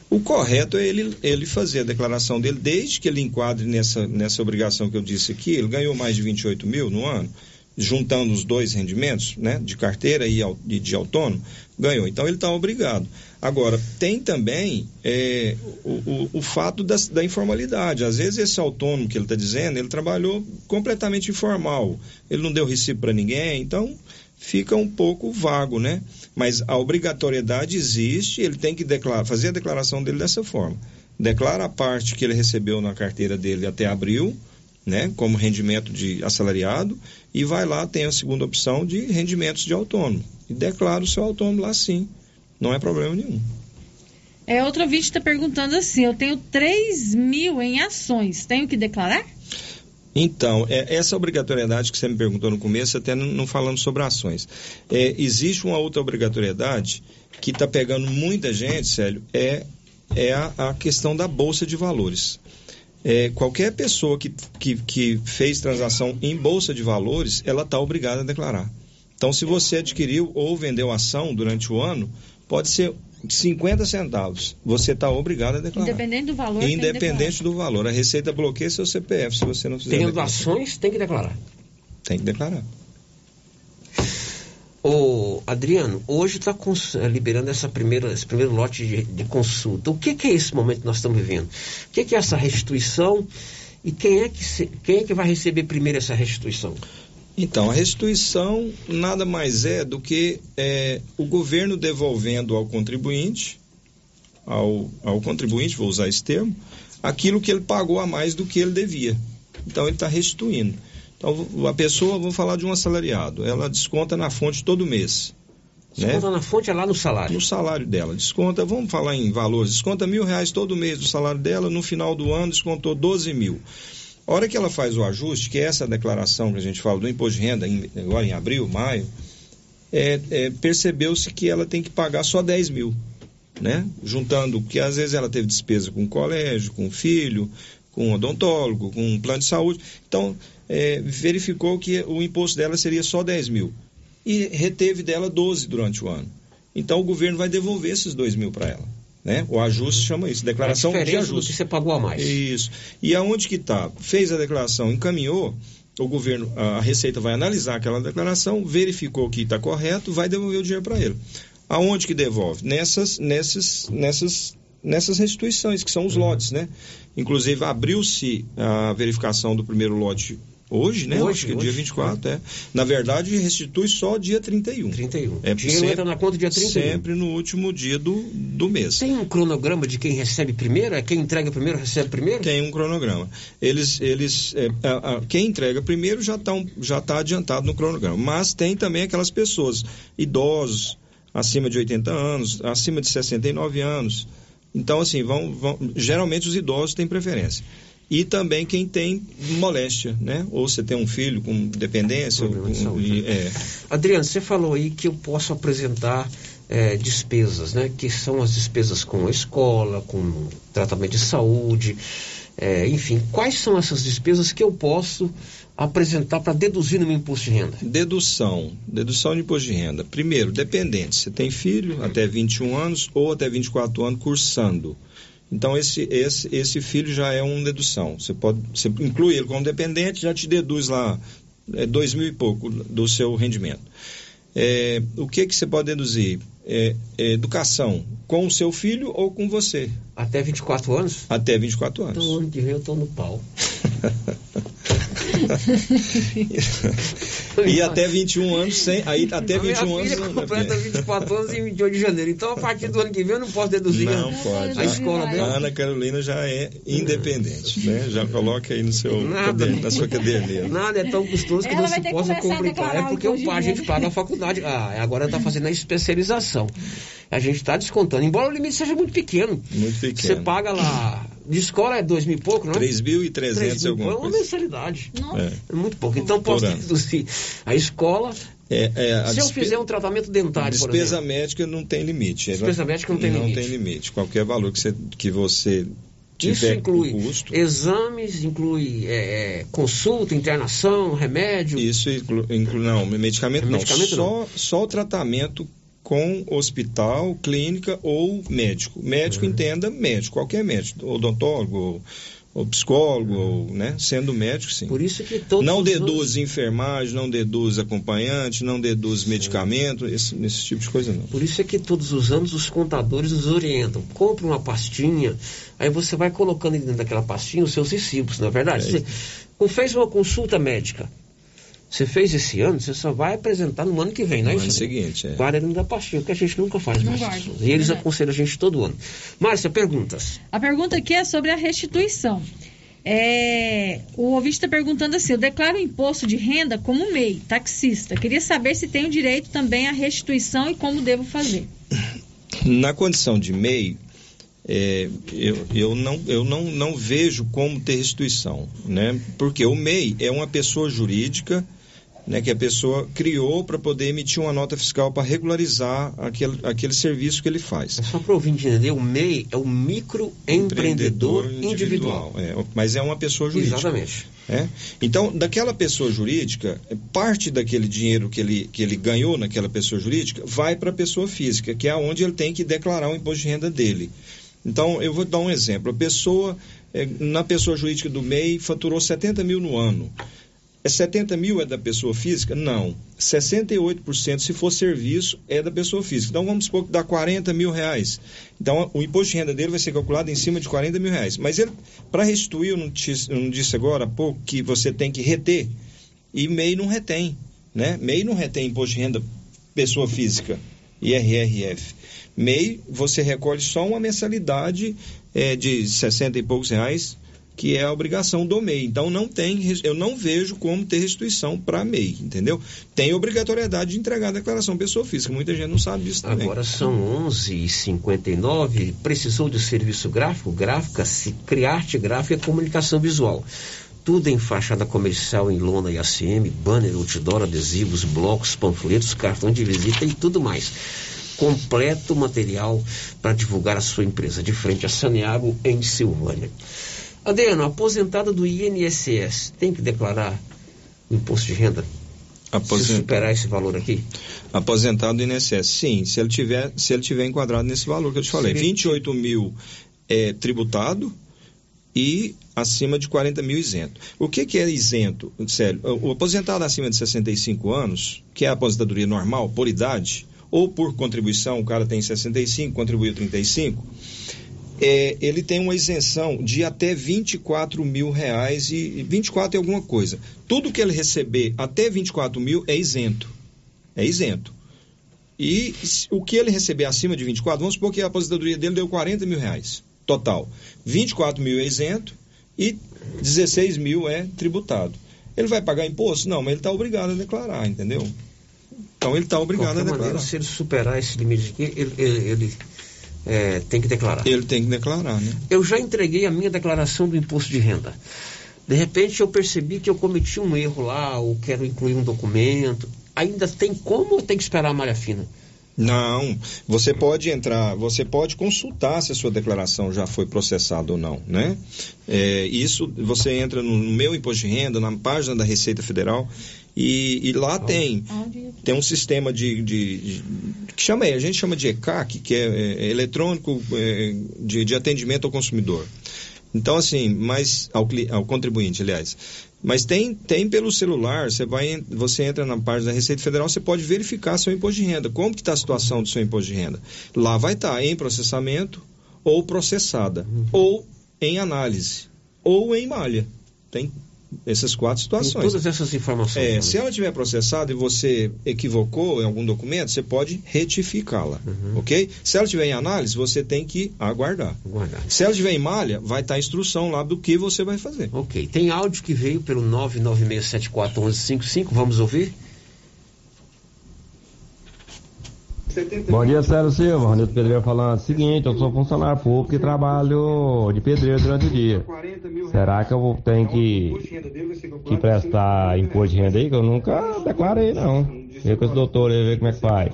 O correto é ele, ele fazer a declaração dele, desde que ele enquadre nessa, nessa obrigação que eu disse aqui, ele ganhou mais de 28 mil no ano, juntando os dois rendimentos, né? De carteira e, de autônomo, ganhou. Então, ele está obrigado. Agora, tem também é, o, o, o fato da, da informalidade. Às vezes, esse autônomo que ele está dizendo, ele trabalhou completamente informal. Ele não deu recibo para ninguém, então fica um pouco vago, né? Mas a obrigatoriedade existe, ele tem que declarar, fazer a declaração dele dessa forma. Declara a parte que ele recebeu na carteira dele até abril, né, como rendimento de assalariado, e vai lá, tem a segunda opção de rendimentos de autônomo. E declara o seu autônomo lá sim. Não é problema nenhum. É, outro ouvinte está perguntando assim: eu tenho 3 mil em ações, tenho que declarar? Então, é, essa obrigatoriedade que você me perguntou no começo, até não, não falamos sobre ações. É, existe uma outra obrigatoriedade que está pegando muita gente, Célio, é, é a, a questão da Bolsa de Valores. É, qualquer pessoa que, que, que fez transação em Bolsa de Valores, ela está obrigada a declarar. Então, se você adquiriu ou vendeu ação durante o ano, pode ser 50 centavos. Você está obrigado a declarar. Independente do valor. Independente do valor. A Receita bloqueia seu CPF se você não fizer Tendo ações, tem que declarar. Tem que declarar. Ô, Adriano, hoje está liberando essa primeira, esse primeiro lote de, de consulta. O que, que, é esse momento que nós estamos vivendo? O que, que, é essa restituição e quem é, que se, quem é que vai receber primeiro essa restituição? Então, a restituição nada mais é do que é, o governo devolvendo ao contribuinte, ao, ao contribuinte, vou usar esse termo, aquilo que ele pagou a mais do que ele devia. Então, ele está restituindo. Então, a pessoa, vou falar de um assalariado, ela desconta na fonte todo mês. Né? Desconta né? na fonte é lá no salário? No salário dela. Desconta, vamos falar em valores, desconta mil reais todo mês do salário dela, no final do ano descontou 12 mil. A hora que ela faz o ajuste, que é essa declaração que a gente fala do imposto de renda, em, agora em abril, maio, é, é, percebeu-se que ela tem que pagar só 10 mil. Né? Juntando, que às vezes ela teve despesa com colégio, com filho, com odontólogo, com um plano de saúde. Então, é, verificou que o imposto dela seria só 10 mil. E reteve dela 12 durante o ano. Então o governo vai devolver esses 2 mil para ela. Né? O ajuste chama isso, declaração é de ajuste. que você pagou a mais. Isso. E aonde que está? Fez a declaração, encaminhou, o governo, a Receita vai analisar aquela declaração, verificou que está correto, vai devolver o dinheiro para ele. Aonde que devolve? Nessas, nessas, nessas, nessas restituições, que são os uhum. lotes, né? Inclusive, abriu-se a verificação do primeiro lote Hoje, né? Hoje, Acho que hoje, dia 24, é. Na verdade, restitui só dia 31. 31. É, o dinheiro sempre, entra na conta dia 31. Sempre no último dia do, do mês. Tem um cronograma de quem recebe primeiro? É quem entrega primeiro, recebe primeiro? Tem um cronograma. Eles, eles, é, a, a, quem entrega primeiro já está já tá adiantado no cronograma. Mas tem também aquelas pessoas, idosos, acima de 80 anos, acima de 69 anos. Então, assim, vão, vão geralmente os idosos têm preferência e também quem tem moléstia, né? Ou você tem um filho com dependência. Com, e, é. Adriano, você falou aí que eu posso apresentar é, despesas, né? Que são as despesas com a escola, com tratamento de saúde, é, enfim. Quais são essas despesas que eu posso apresentar para deduzir no meu imposto de renda? Dedução. Dedução de imposto de renda. Primeiro, dependente. Você tem filho até 21 anos ou até 24 anos cursando. Então, esse, esse, esse filho já é uma dedução. Você pode você inclui ele como dependente, já te deduz lá é, dois mil e pouco do seu rendimento. É, o que, que você pode deduzir? É, é, educação com o seu filho ou com você. Até 24 anos? Até 24 anos. Então, ano que vem eu estou no pau. *laughs* *laughs* e até 21 anos sem. Aí até 21 anos. Minha completa 24 anos em 28 de janeiro. Então, a partir do ano que vem, eu não posso deduzir. Não pode. A escola dela. A Ana Carolina já é independente, né? Já coloca aí no seu caderno, na sua caderneta. Nada é tão custoso que Ela não se possa complicar. É porque o, a gente paga a faculdade. Ah, agora está fazendo a especialização. A gente está descontando. Embora o limite seja muito pequeno. Muito pequeno. Você paga lá de escola é dois mil e pouco, não é? 3.300 e alguma coisa. É uma mensalidade. É. é. muito pouco. Então, posso deduzir a escola... É, é, se eu fizer um tratamento dentário, despesa médica não tem limite. Despesa médica não tem não limite. Não tem limite. Qualquer valor que você, que você isso inclui custo. exames, inclui é, é, consulta, internação, remédio? Isso inclui, inclui não, medicamento, medicamento não. Só, só o tratamento com hospital, clínica ou médico. Médico uhum. entenda médico, qualquer médico, odontólogo, ou, ou psicólogo, ou, né? Sendo médico, sim. Por isso que todos não deduz anos... enfermagem, não deduz acompanhante, não deduz sim. medicamento, esse, esse tipo de coisa não. Por isso é que todos os anos os contadores nos orientam. Compre uma pastinha, aí você vai colocando dentro daquela pastinha os seus recibos, não é verdade? É. Você fez uma consulta médica você fez esse ano, você só vai apresentar no ano que vem, não é no isso? ano seguinte, é. Dentro da pastinha, que a gente nunca faz não mais. E eles aconselham a gente todo ano. Márcia, perguntas. A pergunta aqui é sobre a restituição. É, o ouvinte está perguntando assim: eu declaro imposto de renda como MEI, taxista. Queria saber se tenho direito também à restituição e como devo fazer. *clears throat* Na condição de MEI, é, eu, eu, não, eu não, não vejo como ter restituição, né? Porque o MEI é uma pessoa jurídica né, que a pessoa criou para poder emitir uma nota fiscal para regularizar aquele, aquele serviço que ele faz. É só para ouvir entender, o MEI é o microempreendedor individual. individual. É, mas é uma pessoa jurídica. Exatamente. É? Então, daquela pessoa jurídica, parte daquele dinheiro que ele, que ele ganhou naquela pessoa jurídica vai para a pessoa física, que é onde ele tem que declarar o imposto de renda dele. Então, eu vou dar um exemplo. A pessoa, é, na pessoa jurídica do MEI, faturou 70 mil no ano É 70 mil é da pessoa física? Não. 68% se for serviço é da pessoa física. Então vamos supor que dá 40 mil reais. Então o imposto de renda dele vai ser calculado em cima de 40 mil reais. Mas ele, para restituir, eu não, te, eu não disse agora há pouco que você tem que reter. E MEI não retém. Né? MEI não retém imposto de renda pessoa física. IRRF. MEI, você recolhe só uma mensalidade é, de 60 e poucos reais que é a obrigação do MEI. Então não tem, eu não vejo como ter restituição para MEI, entendeu? Tem obrigatoriedade de entregar a declaração pessoa física. Muita gente não sabe disso também. Agora são 11h59. Precisou de serviço gráfico? Gráfica, se criar arte gráfica e comunicação visual. Tudo em fachada comercial, em lona e ACM, banner, outdoor, adesivos, blocos, panfletos, cartão de visita e tudo mais completo material para divulgar a sua empresa, de frente a Saneago, em Silvânia. Adriano, aposentado do INSS tem que declarar o imposto de renda? Aposent... Se superar esse valor aqui? Aposentado do INSS, sim, se ele tiver, se ele tiver enquadrado nesse valor que eu te falei. Sim. 28 mil é tributado e acima de 40 mil isento. O que, que é isento? Sério, o aposentado acima de 65 anos, que é a aposentadoria normal, por idade, ou por contribuição, o cara tem 65, contribuiu 35, é, ele tem uma isenção de até 24 mil reais e 24 é alguma coisa. Tudo que ele receber até 24 mil é isento. É isento. E o que ele receber acima de 24, vamos supor que a aposentadoria dele deu 40 mil reais total. 24 mil é isento e 16 mil é tributado. Ele vai pagar imposto? Não, mas ele está obrigado a declarar, entendeu? Então ele está obrigado a declarar. Maneira, se ele superar esse limite aqui, ele, ele, ele é, tem que declarar. Ele tem que declarar, né? Eu já entreguei a minha declaração do imposto de renda. De repente eu percebi que eu cometi um erro lá, ou quero incluir um documento. Ainda tem como ou tem que esperar a malha fina? Não, você pode entrar, você pode consultar se a sua declaração já foi processada ou não, né? É, isso você entra no meu imposto de renda, na página da Receita Federal e, e lá tem tem um sistema de, de, de, que chama a gente chama de ECAC, que é, é eletrônico é, de, de atendimento ao consumidor. Então assim, mas ao, ao contribuinte, aliás. Mas tem, tem pelo celular, você vai, você entra na página da Receita Federal, você pode verificar seu imposto de renda. Como que está a situação do seu imposto de renda? Lá vai estar tá, em processamento ou processada, uhum. ou em análise, ou em malha. Tem essas quatro situações. Tem todas essas informações. É, né? se ela tiver processada e você equivocou em algum documento, você pode retificá-la, uhum. ok? Se ela tiver em análise, você tem que aguardar. aguardar. Se ela tiver em malha, vai estar a instrução lá do que você vai fazer. Ok. Tem áudio que veio pelo 996741155, vamos ouvir? Bom dia, Sérgio Silva. Ronildo Pedreiro falando. Seguinte, eu sou funcionário público e trabalho de pedreiro durante o dia. Será que eu tenho que, que prestar imposto de renda aí? Que eu nunca declarei, não. Vê com esse doutor aí, ver como é que faz.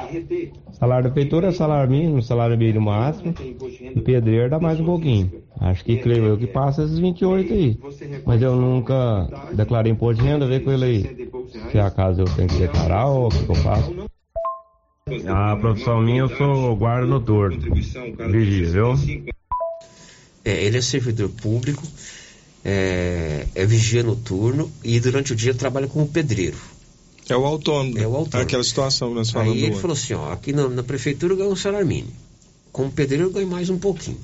Salário da feitura é salário mínimo, salário mínimo máximo. E pedreiro dá mais um pouquinho. Acho que creio eu que passa esses 28 aí. Mas eu nunca declarei imposto de renda, vê com ele aí. Se acaso eu tenho que declarar ou o que eu faço. A profissão minha, eu sou guarda noturno. Vigia, viu? É, ele é servidor público, é, é, vigia noturno e durante o dia trabalha como pedreiro. É o autônomo. É o autônomo. Aquela situação que nós falamos. Aí ele falou assim, ó, aqui na, na prefeitura eu ganho um salário mínimo. Como pedreiro eu ganho mais um pouquinho.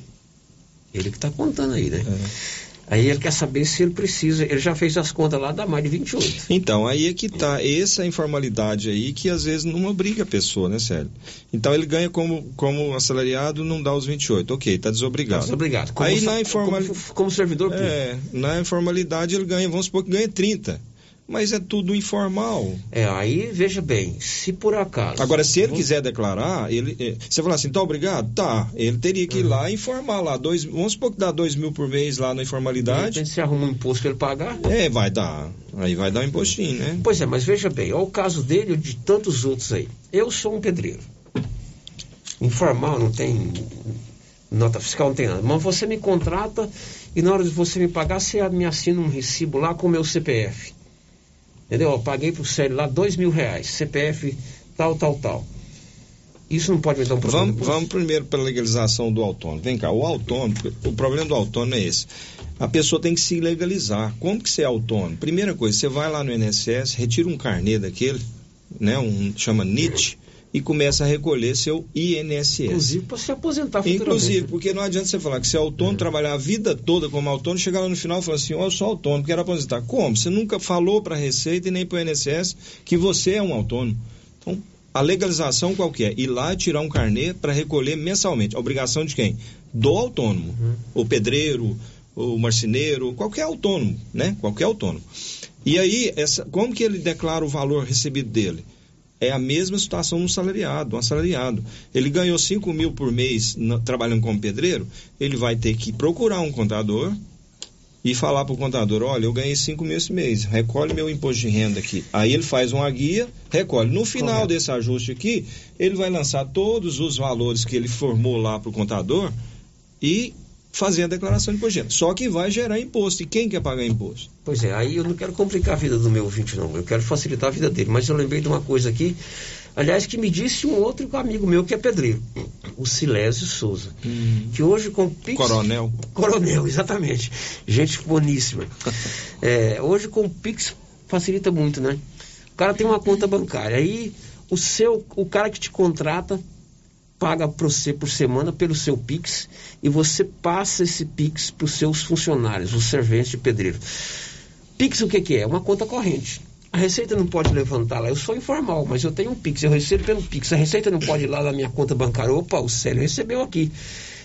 Ele que está contando aí, né? É. Aí ele quer saber se ele precisa, ele já fez as contas lá, dá mais de 28. Então, aí é que tá, essa informalidade aí que às vezes não obriga a pessoa, né, Sérgio? Então ele ganha como, como assalariado, não dá os 28. Ok, tá desobrigado. Tá desobrigado. Como, aí na informalidade. Como, como, servidor público. É, na informalidade ele ganha, vamos supor que ganha 30 mas é tudo informal. É, aí veja bem, se por acaso. Agora, se ele quiser declarar, ele, é, você falar assim, tá obrigado? Tá. Ele teria que ir uhum. lá informar lá. Dois, vamos supor que dá dois mil por mês lá na informalidade. Você arruma um imposto para ele pagar? É, vai dar. Aí vai dar um impostinho, né? Pois é, mas veja bem, olha o caso dele e de tantos outros aí. Eu sou um pedreiro. Informal, não tem nota fiscal, não tem nada. Mas você me contrata e na hora de você me pagar, você me assina um recibo lá com o meu CPF. Entendeu? Eu paguei pro Célio lá dois mil reais, CPF tal, tal, tal. Isso não pode me dar um problema? Vamos, vamos primeiro para a legalização do autônomo. Vem cá, o autônomo, o problema do autônomo é esse. A pessoa tem que se legalizar. Como que você é autônomo? Primeira coisa, você vai lá no INSS, retira um carnê daquele, né, um chama NIT, e começa a recolher seu INSS. Inclusive para se aposentar. Inclusive, porque não adianta você falar que você é autônomo, trabalhar a vida toda como autônomo, chegar lá no final e falar assim, ó, eu sou autônomo, quero aposentar. Como? Você nunca falou para a Receita e nem para o INSS que você é um autônomo. Então, a legalização qual que é? Ir lá tirar um carnê para recolher mensalmente. A obrigação de quem? Do autônomo. O pedreiro, o marceneiro, qualquer autônomo, né? Qualquer autônomo. E aí, essa, como que ele declara o valor recebido dele? É a mesma situação no salariado, um assalariado. Ele ganhou 5 mil por mês trabalhando como pedreiro, ele vai ter que procurar um contador e falar para o contador, olha, eu ganhei 5 mil esse mês, recolhe meu imposto de renda aqui. Aí ele faz uma guia, recolhe. No final desse ajuste aqui, ele vai lançar todos os valores que ele formou lá para o contador e fazer a declaração de renda. Só que vai gerar imposto. E quem quer pagar imposto? Pois é, aí eu não quero complicar a vida do meu ouvinte, não. Eu quero facilitar a vida dele. Mas eu lembrei de uma coisa aqui, aliás, que me disse um outro amigo meu que é pedreiro, o Silésio Souza. Que hoje com o Pix. Coronel. Coronel, exatamente. Gente boníssima. *laughs* É, hoje com o Pix facilita muito, né? O cara tem uma conta bancária. Aí o seu, o cara que te contrata paga para você por semana pelo seu Pix e você passa esse Pix para os seus funcionários, os serventes de pedreiro. Pix o que, que é? Uma conta corrente. A Receita não pode levantar lá. Eu sou informal, mas eu tenho um Pix, eu recebo pelo Pix. A Receita não pode ir lá na minha conta bancária. Opa, o Célio recebeu aqui.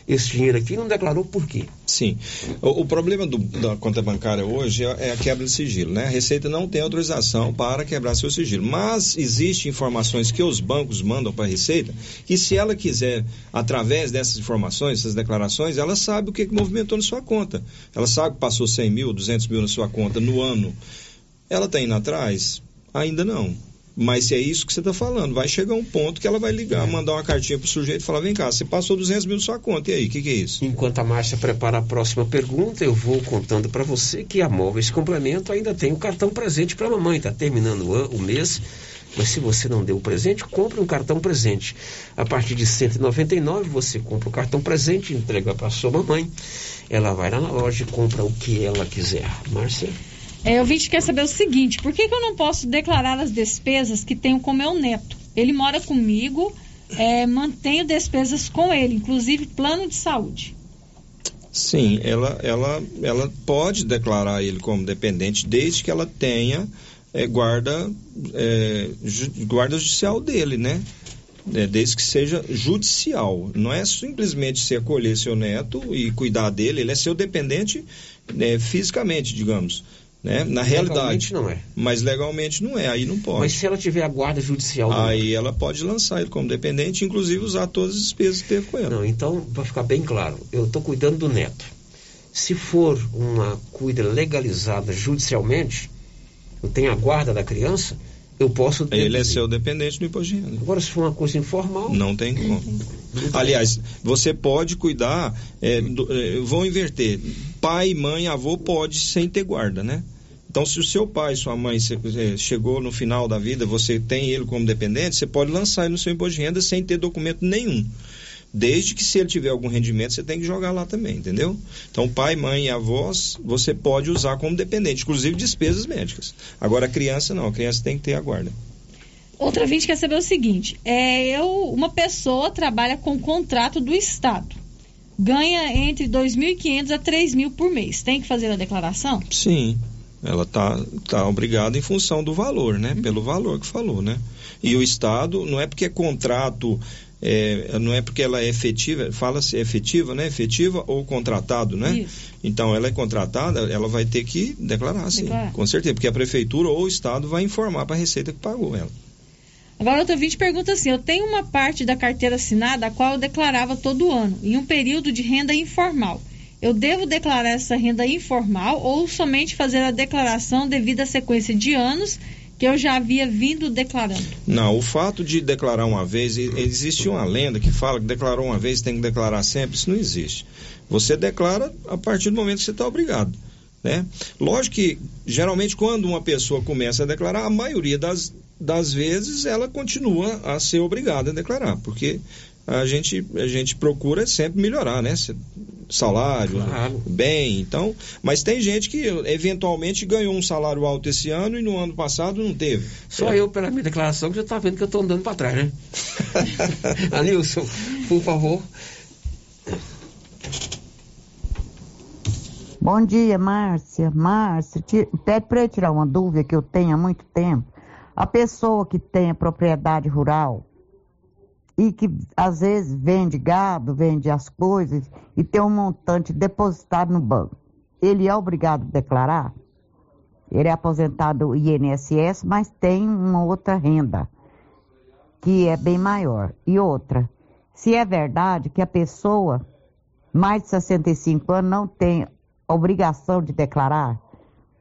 Esse dinheiro aqui não declarou por quê? Sim. O, o problema do- da conta bancária hoje é, é a quebra de sigilo, né? A Receita não tem autorização para quebrar seu sigilo. Mas existem informações que os bancos mandam para a Receita que se ela quiser, através dessas informações, essas declarações, ela sabe o que, que movimentou na sua conta. Ela sabe que passou 100 mil, 200 mil na sua conta no ano. Ela está indo atrás? Ainda não. Mas se é isso que você está falando, vai chegar um ponto que ela vai ligar, mandar uma cartinha para o sujeito e falar: vem cá, você passou 200 mil na sua conta, e aí, o que, que é isso? Enquanto a Márcia prepara a próxima pergunta, eu vou contando para você que a Móveis Complemento ainda tem um cartão presente para a mamãe. Está terminando o, o mês, mas se você não deu o presente, compre um cartão presente. A partir de R$ 199, você compra o cartão presente, entrega para sua mamãe. Ela vai lá na loja e compra o que ela quiser. Márcia? É, o ouvinte quer saber o seguinte: por que, que eu não posso declarar as despesas que tenho com meu neto? Ele mora comigo, é, mantenho despesas com ele, inclusive plano de saúde. Sim, ela, ela, ela pode declarar ele como dependente desde que ela tenha eh, guarda, eh, ju- guarda judicial dele, né? É, desde que seja judicial. Não é simplesmente você acolher seu neto e cuidar dele, ele é seu dependente né, fisicamente, digamos. Né? Na realidade. Legalmente não é. Mas legalmente não é, aí não pode. Mas se ela tiver a guarda judicial Aí ela pode lançar ele como dependente, inclusive usar todas as despesas que teve com ela. Não, então, para ficar bem claro, eu estou cuidando do neto. Se for uma cuida legalizada judicialmente, eu tenho a guarda da criança, eu posso. Ele é seu dependente do imposto de renda. Agora, se for uma coisa informal. Não tem como. Aliás, você pode cuidar, é, do- é, vão inverter. Pai, mãe, avô pode sem ter guarda, né? Então, se o seu pai, sua mãe é, chegou no final da vida, você tem ele como dependente, você pode lançar ele no seu imposto de renda sem ter documento nenhum. Desde que se ele tiver algum rendimento, você tem que jogar lá também, entendeu? Então, pai, mãe e avós, você pode usar como dependente, inclusive despesas médicas. Agora, a criança não, a criança tem que ter a guarda. Outra ouvinte quer saber o seguinte: é, eu, uma pessoa trabalha com contrato do Estado, ganha entre 2.500 a 3.000 por mês. Tem que fazer a declaração? Sim, ela tá, tá obrigada em função do valor, né? Pelo valor que falou, né? E o Estado, não é porque é contrato, é, não é porque ela é efetiva, fala-se efetiva, né? Efetiva ou contratado, né? Isso. Então, ela é contratada, ela vai ter que declarar, sim, Declarar. com certeza, porque a prefeitura ou o Estado vai informar para a Receita que pagou ela. Agora, outro ouvinte pergunta assim: eu tenho uma parte da carteira assinada a qual eu declarava todo ano, em um período de renda informal. Eu devo declarar essa renda informal ou somente fazer a declaração devido à sequência de anos que eu já havia vindo declarando? Não, o fato de declarar uma vez, existe uma lenda que fala que declarou uma vez tem que declarar sempre, isso não existe. Você declara a partir do momento que você está obrigado. Né? Lógico que, geralmente, quando uma pessoa começa a declarar, a maioria das, das vezes ela continua a ser obrigada a declarar, porque a gente, a gente procura sempre melhorar, né? Salário, Claro. bem, então. Mas tem gente que eventualmente ganhou um salário alto esse ano e no ano passado não teve. Só eu, pela minha declaração, que já tá vendo que eu tô andando para trás, né? *laughs* Anilson, por favor. Bom dia, Márcia. Márcia, pede para eu tirar uma dúvida que eu tenho há muito tempo. A pessoa que tem a propriedade rural e que às vezes vende gado, vende as coisas e tem um montante depositado no banco, ele é obrigado a declarar? Ele é aposentado do INSS, mas tem uma outra renda que é bem maior. E outra, se é verdade que a pessoa mais de 65 anos não tem obrigação de declarar?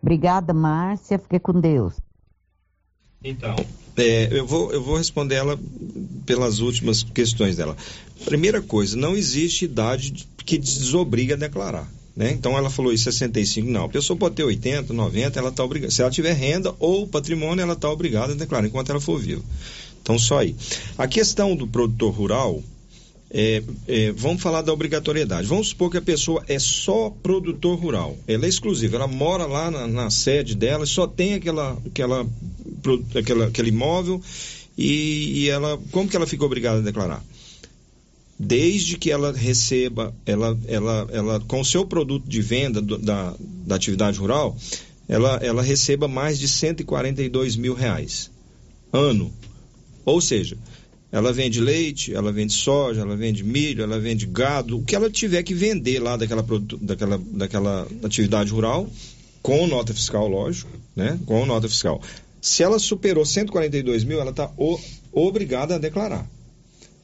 Obrigada, Márcia. Fique com Deus. Então, é, eu, vou, eu vou responder ela pelas últimas questões dela. Primeira coisa, não existe idade de- que desobriga a declarar. Né? Então ela falou isso 65, não. A pessoa pode ter 80, 90, ela está obrigada. Se ela tiver renda ou patrimônio, ela está obrigada a declarar enquanto ela for viva. Então só aí. A questão do produtor rural, é, é, vamos falar da obrigatoriedade. Vamos supor que a pessoa é só produtor rural. Ela é exclusiva, ela mora lá na, na sede dela, só tem aquela, aquela, aquela, aquele imóvel e, e ela, como que ela fica obrigada a declarar? Desde que ela receba, ela, ela, ela com o seu produto de venda do- da, da atividade rural, ela, ela receba mais de 142 mil reais ano. Ou seja, ela vende leite, ela vende soja, ela vende milho, ela vende gado, o que ela tiver que vender lá daquela, daquela, daquela atividade rural, com nota fiscal, lógico, né? Com nota fiscal. Se ela superou 142 mil, ela está obrigada a declarar.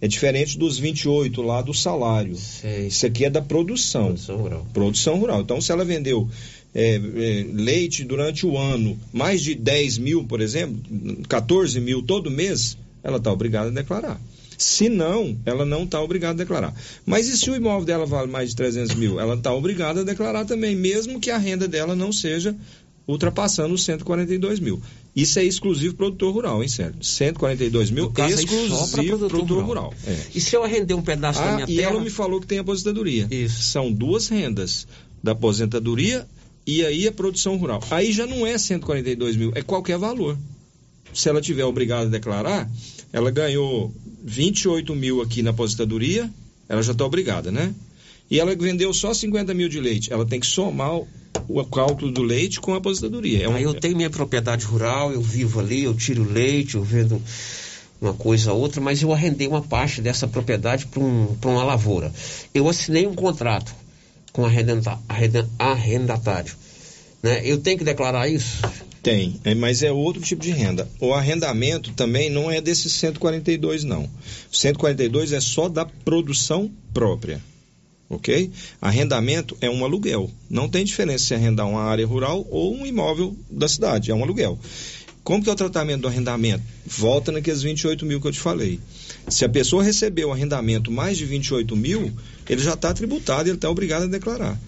É diferente dos 28 lá do salário. Isso aqui é da produção. Produção rural. Produção rural. Então, se ela vendeu é, é, leite durante o ano, mais de 10 mil, por exemplo, 14 mil todo mês, ela está obrigada a declarar. Se não, ela não está obrigada a declarar. Mas e se o imóvel dela vale mais de 300 mil? Ela está obrigada a declarar também, mesmo que a renda dela não seja ultrapassando os 142 mil. Isso é exclusivo produtor rural, hein, Sérgio? 142 mil caso exclusivo produtor, produtor rural. rural. É. E se eu arrender um pedaço da Ah, minha e terra? ela me falou que tem aposentadoria. Isso. São duas rendas, da aposentadoria e aí a produção rural. Aí já não é 142 mil, é qualquer valor. Se ela tiver obrigada a declarar, ela ganhou 28 mil aqui na aposentadoria, ela já está obrigada, né? E ela vendeu só 50 mil de leite. Ela tem que somar o, cálculo do leite com a aposentadoria. É Aí eu tenho minha propriedade rural, eu vivo ali, eu tiro leite, eu vendo uma coisa ou outra, mas eu arrendei uma parte dessa propriedade para um, uma lavoura. Eu assinei um contrato com arrendatário. Né? Eu tenho que declarar isso? Tem, é, mas é outro tipo de renda. O arrendamento também não é desses 142, não. O 142 é só da produção própria. Ok? Arrendamento é um aluguel. Não tem diferença se arrendar uma área rural ou um imóvel da cidade. É um aluguel. Como que é o tratamento do arrendamento? Volta naqueles 28 mil que eu te falei. Se a pessoa recebeu arrendamento mais de 28 mil, ele já está tributado e ele está obrigado a declarar.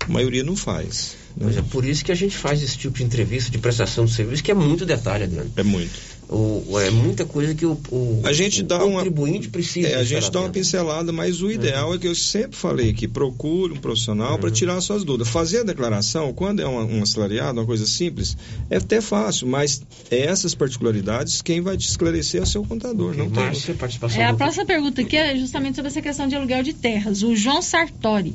A maioria não faz. Né? Mas é por isso que a gente faz esse tipo de entrevista de prestação de serviço, que é muito detalhe, Adriano. É muito. O, é muita coisa que o, o, A gente dá o uma- contribuinte precisa. É, a gente dá uma pincelada, mas o ideal é que eu sempre falei aqui, procure um profissional para tirar suas dúvidas. Fazer a declaração, quando é uma, um assalariado, uma coisa simples, é até fácil, mas é essas particularidades quem vai te esclarecer é o seu contador. Não tem. Márcia, participação. É, a do- próxima pergunta aqui é justamente sobre essa questão de aluguel de terras. O João Sartori.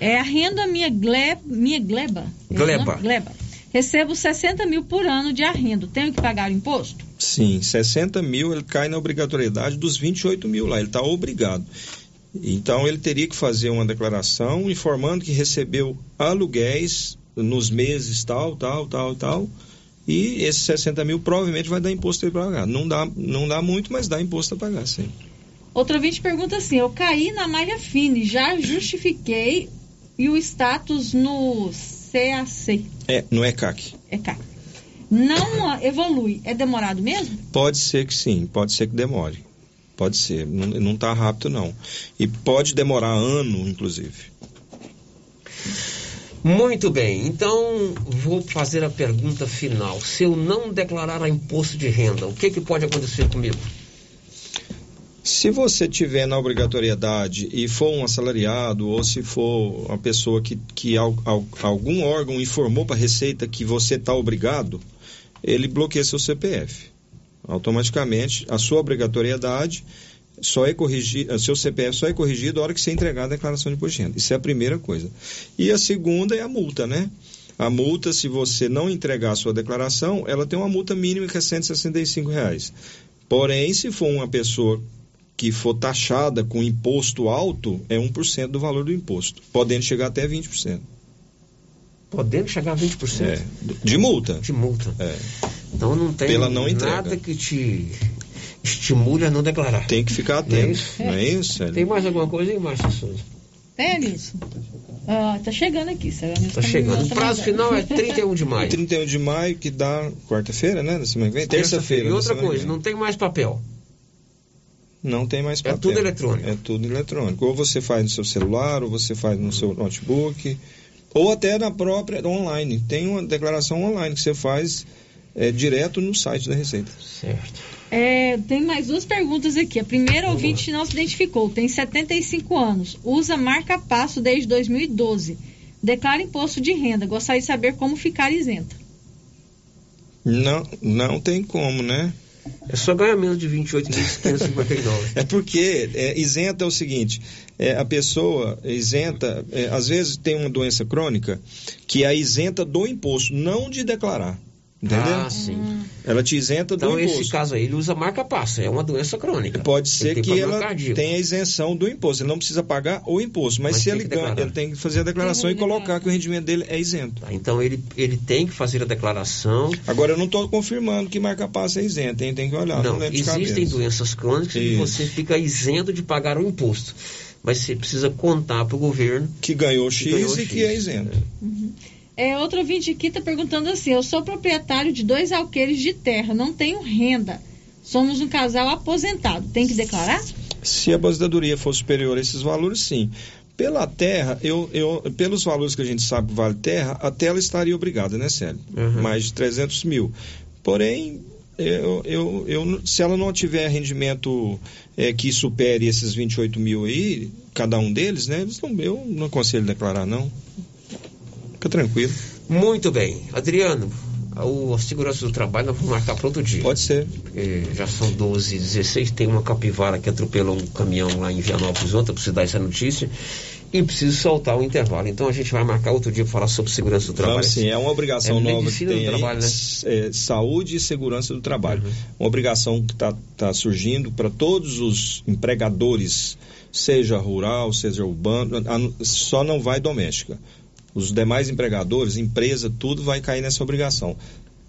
É a renda minha, gle, minha gleba? É Gleba. Gleba. Recebo 60 mil por ano de arrendo. Tenho que pagar o imposto? Sim, 60 mil ele cai na obrigatoriedade dos 28 mil lá, ele está obrigado. Então ele teria que fazer uma declaração informando que recebeu aluguéis nos meses tal, tal, tal, tal. E esses 60 mil provavelmente vai dar imposto para pagar. Não dá, não dá muito, mas dá imposto a pagar, sim. Outro ouvinte pergunta assim: eu caí na malha fine, já justifiquei e o status no CAC, É, não é CAC. é CAC, não evolui. É demorado mesmo? Pode ser que sim, pode ser que demore. Pode ser, não, não tá rápido não. E pode demorar ano, inclusive. Muito bem, então vou fazer a pergunta final. Se eu não declarar a imposto de renda, o que, que pode acontecer comigo? Se você tiver na obrigatoriedade e for um assalariado, ou se for uma pessoa que, que al, al, algum órgão informou para a Receita que você está obrigado, ele bloqueia seu CPF. Automaticamente, a sua obrigatoriedade só é corrigido, seu CPF só é corrigido na hora que você entregar a declaração de imposto de renda. Isso é a primeira coisa. E a segunda é a multa, né? A multa, se você não entregar a sua declaração, ela tem uma multa mínima que é 165 reais. Porém, se for uma pessoa que for taxada com imposto alto, é 1% do valor do imposto, podendo chegar até 20%. Podendo chegar a 20%? É, de multa. De multa. É. Então não tem Pela não nada que te estimule a não declarar. Tem que ficar Não é atento. isso? Não é isso? Tem mais alguma coisa aí, Márcia Souza? É nisso. Ah, tá chegando aqui, Sérgio. Tá chegando. O prazo final é 31 de maio. 31 de maio, que dá quarta-feira, né? Da semana que vem? Terça-feira. E outra coisa, não tem mais papel. Não tem mais papel. tudo eletrônico. É tudo eletrônico. Ou você faz no seu celular, ou você faz no seu notebook, ou até na própria online. Tem uma declaração online que você faz é, direto no site da Receita. Certo. É, tem mais duas perguntas aqui. A primeira ouvinte não se identificou, tem 75 anos, usa marca passo desde 2012. Declara imposto de renda. Gostaria de saber como ficar isenta. Não, não tem como, né? É só ganhar menos de 28.559. É porque é, isenta é o seguinte: é, a pessoa isenta, é, às vezes tem uma doença crônica que é isenta do imposto, não de declarar. Entendeu? Ah, sim. Ela te isenta Então, do imposto. esse caso aí, ele usa marca passo. É uma doença crônica. Pode ser que ela cardíaco. tenha isenção do imposto. Ele não precisa pagar o imposto. Mas, Mas se ele que ganha, ele tem que fazer a declaração e colocar que o rendimento dele é isento. Tá, Então, ele, ele tem que fazer a declaração. Agora, eu não estou confirmando que marca passo é isento, hein? Tem que olhar. Não, Não, existem doenças crônicas que Isso. você fica isento de pagar o imposto. Mas você precisa contar para o governo que ganhou X ganhou e que é isento. É, outro ouvinte aqui está perguntando assim: eu sou proprietário de dois alqueires de terra, não tenho renda. Somos um casal aposentado. Tem que declarar? Se a aposentadoria for superior a esses valores, sim. Pela terra, eu, eu, pelos valores que a gente sabe que vale terra, até ela estaria obrigada, né, Célio? Uhum. Mais de 300 mil. Porém, eu, eu, eu, se ela não tiver rendimento é, que supere esses 28 mil aí, cada um deles, né? Eles não, eu não aconselho declarar, não. Fica tranquilo. Muito bem. Adriano, o, a segurança do trabalho nós vamos marcar para outro dia. Pode ser. Porque já são 12 16 tem uma capivara que atropelou um caminhão lá em Vianópolis ontem, preciso dar essa notícia. E preciso soltar o intervalo. Então a gente vai marcar outro dia para falar sobre segurança do trabalho. Vamos sim, é uma obrigação É nova que tem do aí, trabalho, né? s- é, saúde e segurança do trabalho. Uhum. Uma obrigação que está tá surgindo para todos os empregadores, seja rural, seja urbano, só não vai doméstica. Os demais empregadores, empresa, tudo vai cair nessa obrigação.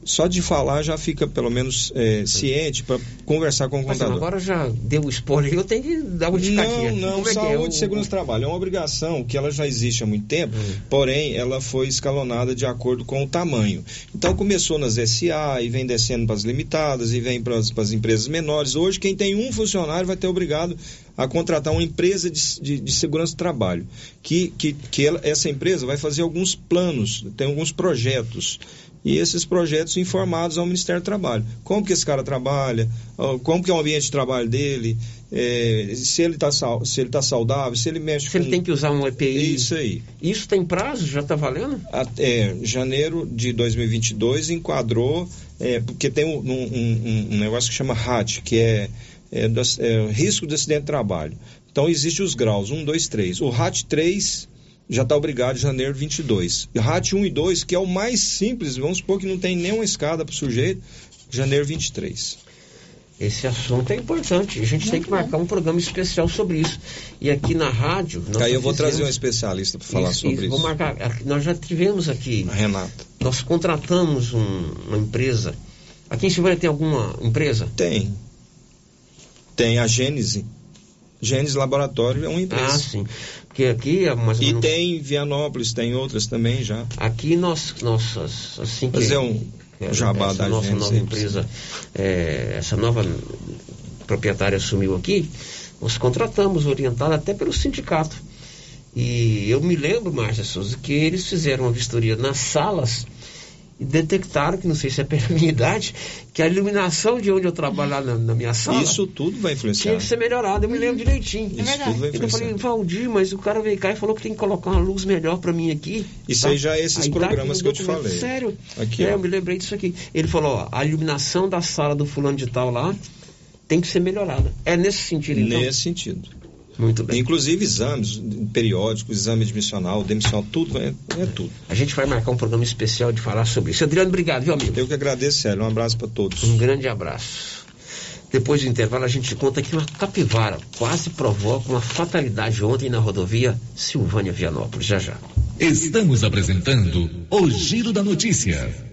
Só de falar já fica pelo menos é, ciente para conversar com o Mas contador. agora já deu o spoiler, eu tenho que dar uma Não, esticadinha. não, Como é é? saúde O- e segurança do trabalho é uma obrigação que ela já existe há muito tempo, porém ela foi escalonada de acordo com o tamanho. Então começou nas SA e vem descendo para as limitadas e vem para as, para as empresas menores. Hoje quem tem um funcionário vai ter obrigado a contratar uma empresa de, de- de segurança do trabalho, que, que, que ela- essa empresa vai fazer alguns planos, tem alguns projetos e esses projetos informados ao Ministério do Trabalho. Como que esse cara trabalha, como que é o ambiente de trabalho dele, é, se ele está se ele tá saudável, se ele mexe Se com... ele tem que usar um EPI. Isso aí. Isso tem prazo? Já está valendo? Até janeiro de 2022 enquadrou, é, porque tem um, um- um- um negócio que chama RAT, que é, é, é, risco de acidente de trabalho. Então, existem os graus, 1, 2, 3. O RAT 3 já está obrigado em janeiro 22. E RAT 1 e 2, que é o mais simples, vamos supor que não tem nenhuma escada para o sujeito, janeiro 23. Esse assunto é importante. A gente tem que marcar um programa especial sobre isso. E aqui na rádio. Aí eu vou fizemos- trazer um especialista para falar Isso, sobre isso. isso. Vou marcar. Nós já tivemos aqui. A Renata. Nós contratamos um- uma empresa. Aqui em Silvânia tem alguma empresa? Tem. Tem a Gênese. Gênese Laboratório é uma empresa. Ah, sim. Porque aqui é mais ou E menos. tem em Vianópolis, tem outras também já. Aqui nós, nós assim que. Fazer um que jabá essa da nossa Gênese nova empresa, é, essa nova proprietária assumiu aqui, nós contratamos orientado até pelo sindicato. E eu me lembro, Márcia Souza, que eles fizeram uma vistoria nas salas e detectaram, que não sei se é *laughs* pela minha idade, que a iluminação de onde eu trabalho lá na, na minha sala. Isso tudo vai influenciar. Tinha que ser melhorado, eu me lembro direitinho. Isso É tudo vai Então eu falei, influenciar. Valdir, mas o cara veio cá e falou que tem que colocar uma luz melhor pra mim aqui. Isso tá? aí já é esses Aí tá programas aqui que eu te falei. Sério? Aqui, é, eu me lembrei disso aqui. Ele falou, ó, a iluminação da sala do fulano de tal lá tem que ser melhorada. É nesse sentido, então? Nesse sentido. Muito bem. Inclusive exames periódicos, exame admissional, demissional, tudo é, é tudo. A gente vai marcar um programa especial de falar sobre isso. Adriano, obrigado, viu, amigo? Eu que agradeço, Célio. Um abraço para todos. Um grande abraço. Depois do intervalo, a gente conta que uma capivara quase provoca uma fatalidade ontem na rodovia Silvânia Vianópolis. Já já. Estamos apresentando o Giro da Notícia.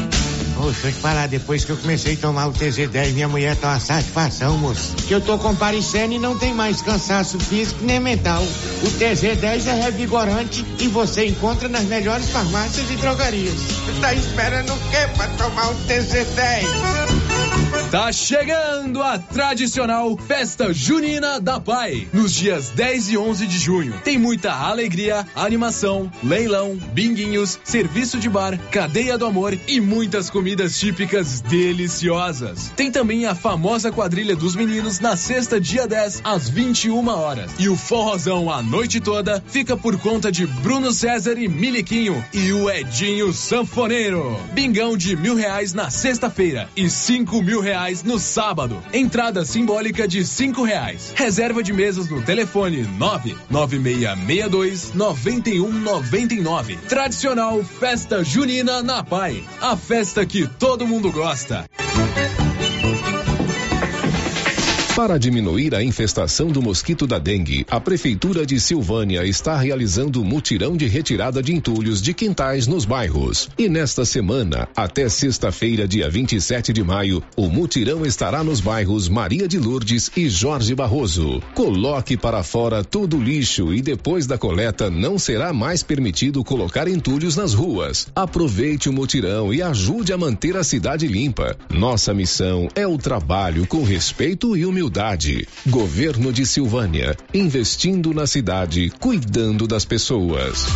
Deixa eu te falar, depois que eu comecei a tomar o TZ10, minha mulher tá uma satisfação, moço. Que eu tô comparecendo e não tem mais cansaço físico nem mental. O TZ10 é revigorante e você encontra nas melhores farmácias e drogarias. Tá esperando o quê pra tomar o TZ10? Tá chegando a tradicional Festa Junina da Pai, nos dias 10 e 11 de junho. Tem muita alegria, animação, leilão, binguinhos, serviço de bar, cadeia do amor e muitas comidas típicas deliciosas. Tem também a famosa quadrilha dos meninos na sexta, dia 10, às 21 horas. E o forrozão a noite toda fica por conta de Bruno César e Miliquinho e o Edinho Sanfoneiro. Bingão de mil reais na sexta-feira e cinco mil reais no sábado. Entrada simbólica de cinco reais. Reserva de mesas no telefone nove nove meia meia dois noventa e um noventa e nove. Tradicional Festa Junina na Pai. A festa que todo mundo gosta. Para diminuir a infestação do mosquito da dengue, a Prefeitura de Silvânia está realizando mutirão de retirada de entulhos de quintais nos bairros. E nesta semana, até sexta-feira, dia 27 de maio, o mutirão estará nos bairros Maria de Lourdes e Jorge Barroso. Coloque para fora todo o lixo e depois da coleta não será mais permitido colocar entulhos nas ruas. Aproveite o mutirão e ajude a manter a cidade limpa. Nossa missão é o trabalho com respeito e humildade. Governo de Silvânia, investindo na cidade, cuidando das pessoas.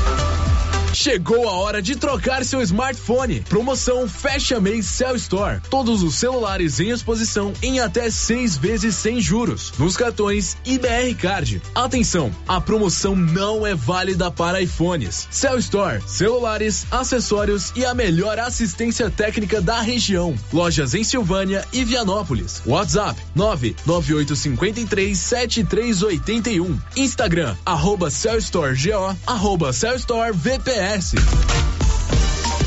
Chegou a hora de trocar seu smartphone. Promoção Fecha Mês Cell Store. Todos os celulares em exposição em até seis vezes sem juros. Nos cartões IBR Card. Atenção, a promoção não é válida para iPhones. Cell Store, celulares, acessórios e a melhor assistência técnica da região. Lojas em Silvânia e Vianópolis. WhatsApp 99853 7381. Instagram, arroba Cell Store GO, arroba Cell Store VPS.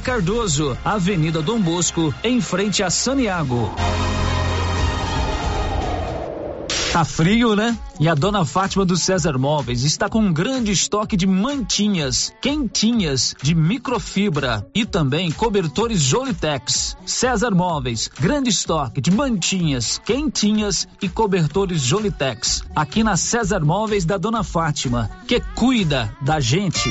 Cardoso, Avenida Dom Bosco, em frente a Saniago. Tá frio, né? E a dona Fátima do César Móveis está com um grande estoque de mantinhas, quentinhas, de microfibra e também cobertores Jolitex. César Móveis, grande estoque de mantinhas, quentinhas e cobertores Jolitex. Aqui na César Móveis da dona Fátima, que cuida da gente.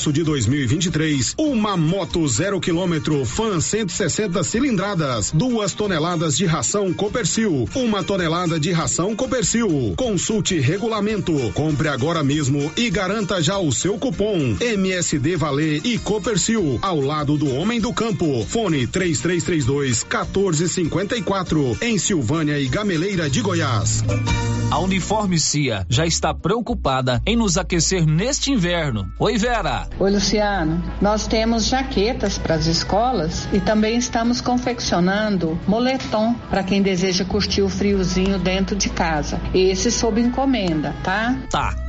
março de 2023, uma moto zero quilômetro Fan 160 cilindradas, duas toneladas de ração Copercil, uma tonelada de ração Copercil. Consulte regulamento, compre agora mesmo e garanta já o seu cupom MSD Valer e Copercil ao lado do homem do campo. Fone 3332 1454 em Silvânia e Gameleira de Goiás. A Uniforme Cia já está preocupada em nos aquecer neste inverno. Oi, Vera. Oi, Luciano. Nós temos jaquetas para as escolas e também estamos confeccionando moletom para quem deseja curtir o friozinho dentro de casa. Esse sob encomenda, tá? Tá.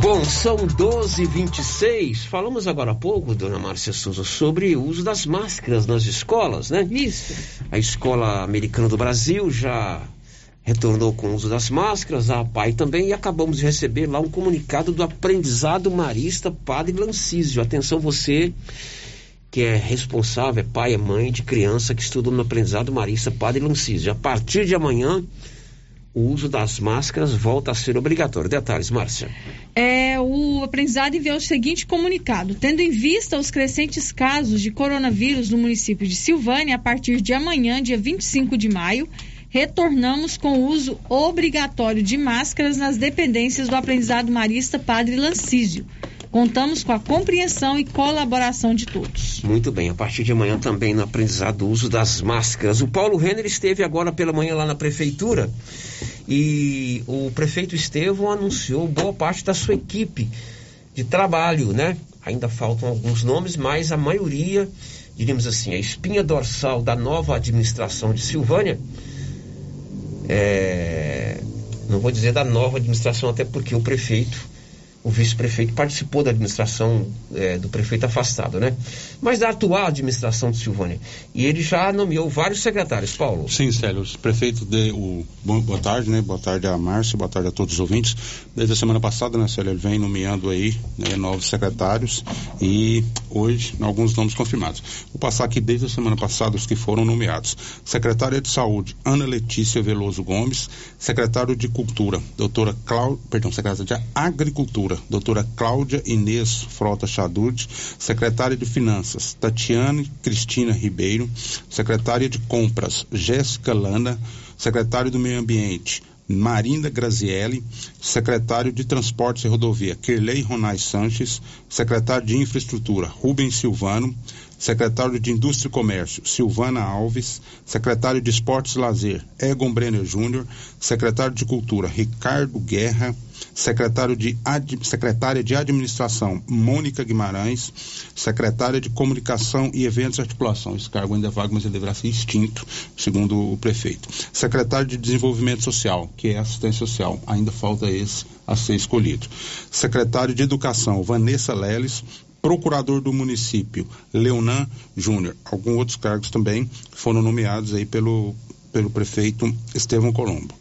Bom, são 12 26 Falamos agora há pouco, dona Márcia Souza, sobre o uso das máscaras nas escolas, né? Isso. A Escola Americana do Brasil já retornou com o uso das máscaras, a PAI também, e acabamos de receber lá um comunicado do aprendizado marista Padre Lancísio. Atenção, você que é responsável, é pai, é mãe de criança que estuda no aprendizado marista Padre Lancísio. A partir de amanhã o uso das máscaras volta a ser obrigatório. Detalhes, Márcia. É, o aprendizado enviou o seguinte comunicado: tendo em vista os crescentes casos de coronavírus no município de Silvânia, a partir de amanhã, dia 25 de maio, retornamos com o uso obrigatório de máscaras nas dependências do aprendizado marista Padre Lancísio. Contamos com a compreensão e colaboração de todos. Muito bem, a partir de amanhã também no aprendizado o uso das máscaras. O Paulo Renner esteve agora pela manhã lá na prefeitura e o prefeito Estevão anunciou boa parte da sua equipe de trabalho, né? Ainda faltam alguns nomes, mas a maioria, diríamos assim, a espinha dorsal da nova administração de Silvânia, é, não vou dizer da nova administração, até porque o prefeito o vice-prefeito participou da administração é, do prefeito afastado, né? Mas da atual administração de Silvânia. E ele já nomeou vários secretários, Paulo. Sim, Célio. Os prefeitos de o boa tarde, né? Boa tarde a Márcio, boa tarde a todos os ouvintes. Desde a semana passada, né, Célio, ele vem nomeando aí né, novos secretários e hoje alguns nomes confirmados. Vou passar aqui desde a semana passada os que foram nomeados. Secretária de Saúde, Ana Letícia Veloso Gomes. Secretário de Cultura, doutora Cláudia, perdão, secretária de Agricultura doutora Cláudia Inês Frota Chadud, secretária de Finanças, Tatiane Cristina Ribeiro, secretária de Compras, Jéssica Lana, secretário do Meio Ambiente, Marinda Grazielli, secretário de Transportes e Rodovia, Kerley Ronais Sanches, secretário de Infraestrutura, Rubens Silvano, secretário de Indústria e Comércio, Silvana Alves, secretário de Esportes e Lazer, Egon Brenner Júnior, secretário de Cultura, Ricardo Guerra, secretário de ad, secretária de Administração, Mônica Guimarães, secretária de Comunicação e Eventos e Articulação. Esse cargo ainda é vago, mas ele deverá ser extinto, segundo o prefeito. Secretário de Desenvolvimento Social, que é assistência social, ainda falta esse a ser escolhido. Secretário de Educação, Vanessa Leles, procurador do município, Leonan Júnior. Alguns outros cargos também foram nomeados aí pelo, pelo prefeito Estevão Colombo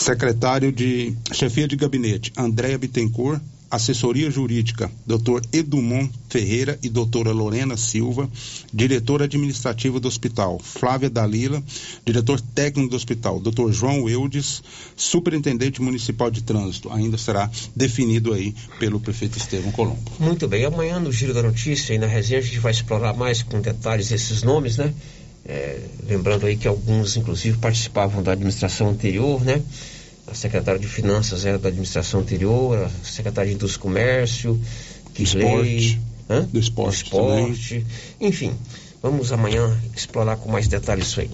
secretário de chefia de gabinete, Andréa Bittencourt, assessoria jurídica, Dr. Edumon Ferreira e doutora Lorena Silva, diretora administrativa do hospital, Flávia Dalila, diretor técnico do hospital, Dr. João Eudes, superintendente municipal de trânsito, ainda será definido aí pelo prefeito Estevam Colombo. Muito bem, amanhã no Giro da Notícia e na resenha a gente vai explorar mais com detalhes esses nomes, né? É, lembrando aí que alguns, inclusive, participavam da administração anterior, né? A secretária de Finanças era da administração anterior, a secretária de Indústria e Comércio, Esporte, Hã? do esporte, esporte enfim. Vamos amanhã explorar com mais detalhes isso aí.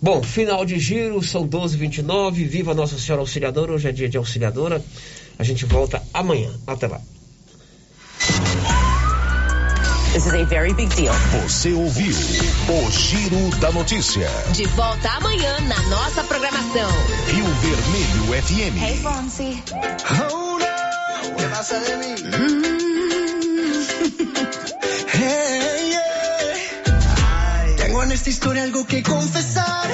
Bom, final de giro, são 12h29. Viva Nossa Senhora Auxiliadora. Hoje é dia de auxiliadora. A gente volta amanhã. Até lá. This is a very big deal. Você ouviu o Giro da Notícia. De volta amanhã na nossa programação. Rio Vermelho FM. Hey, Fonsi. Oh, no. ¿Qué pasa de mí? hey, yeah. Tengo en esta historia algo que confesar.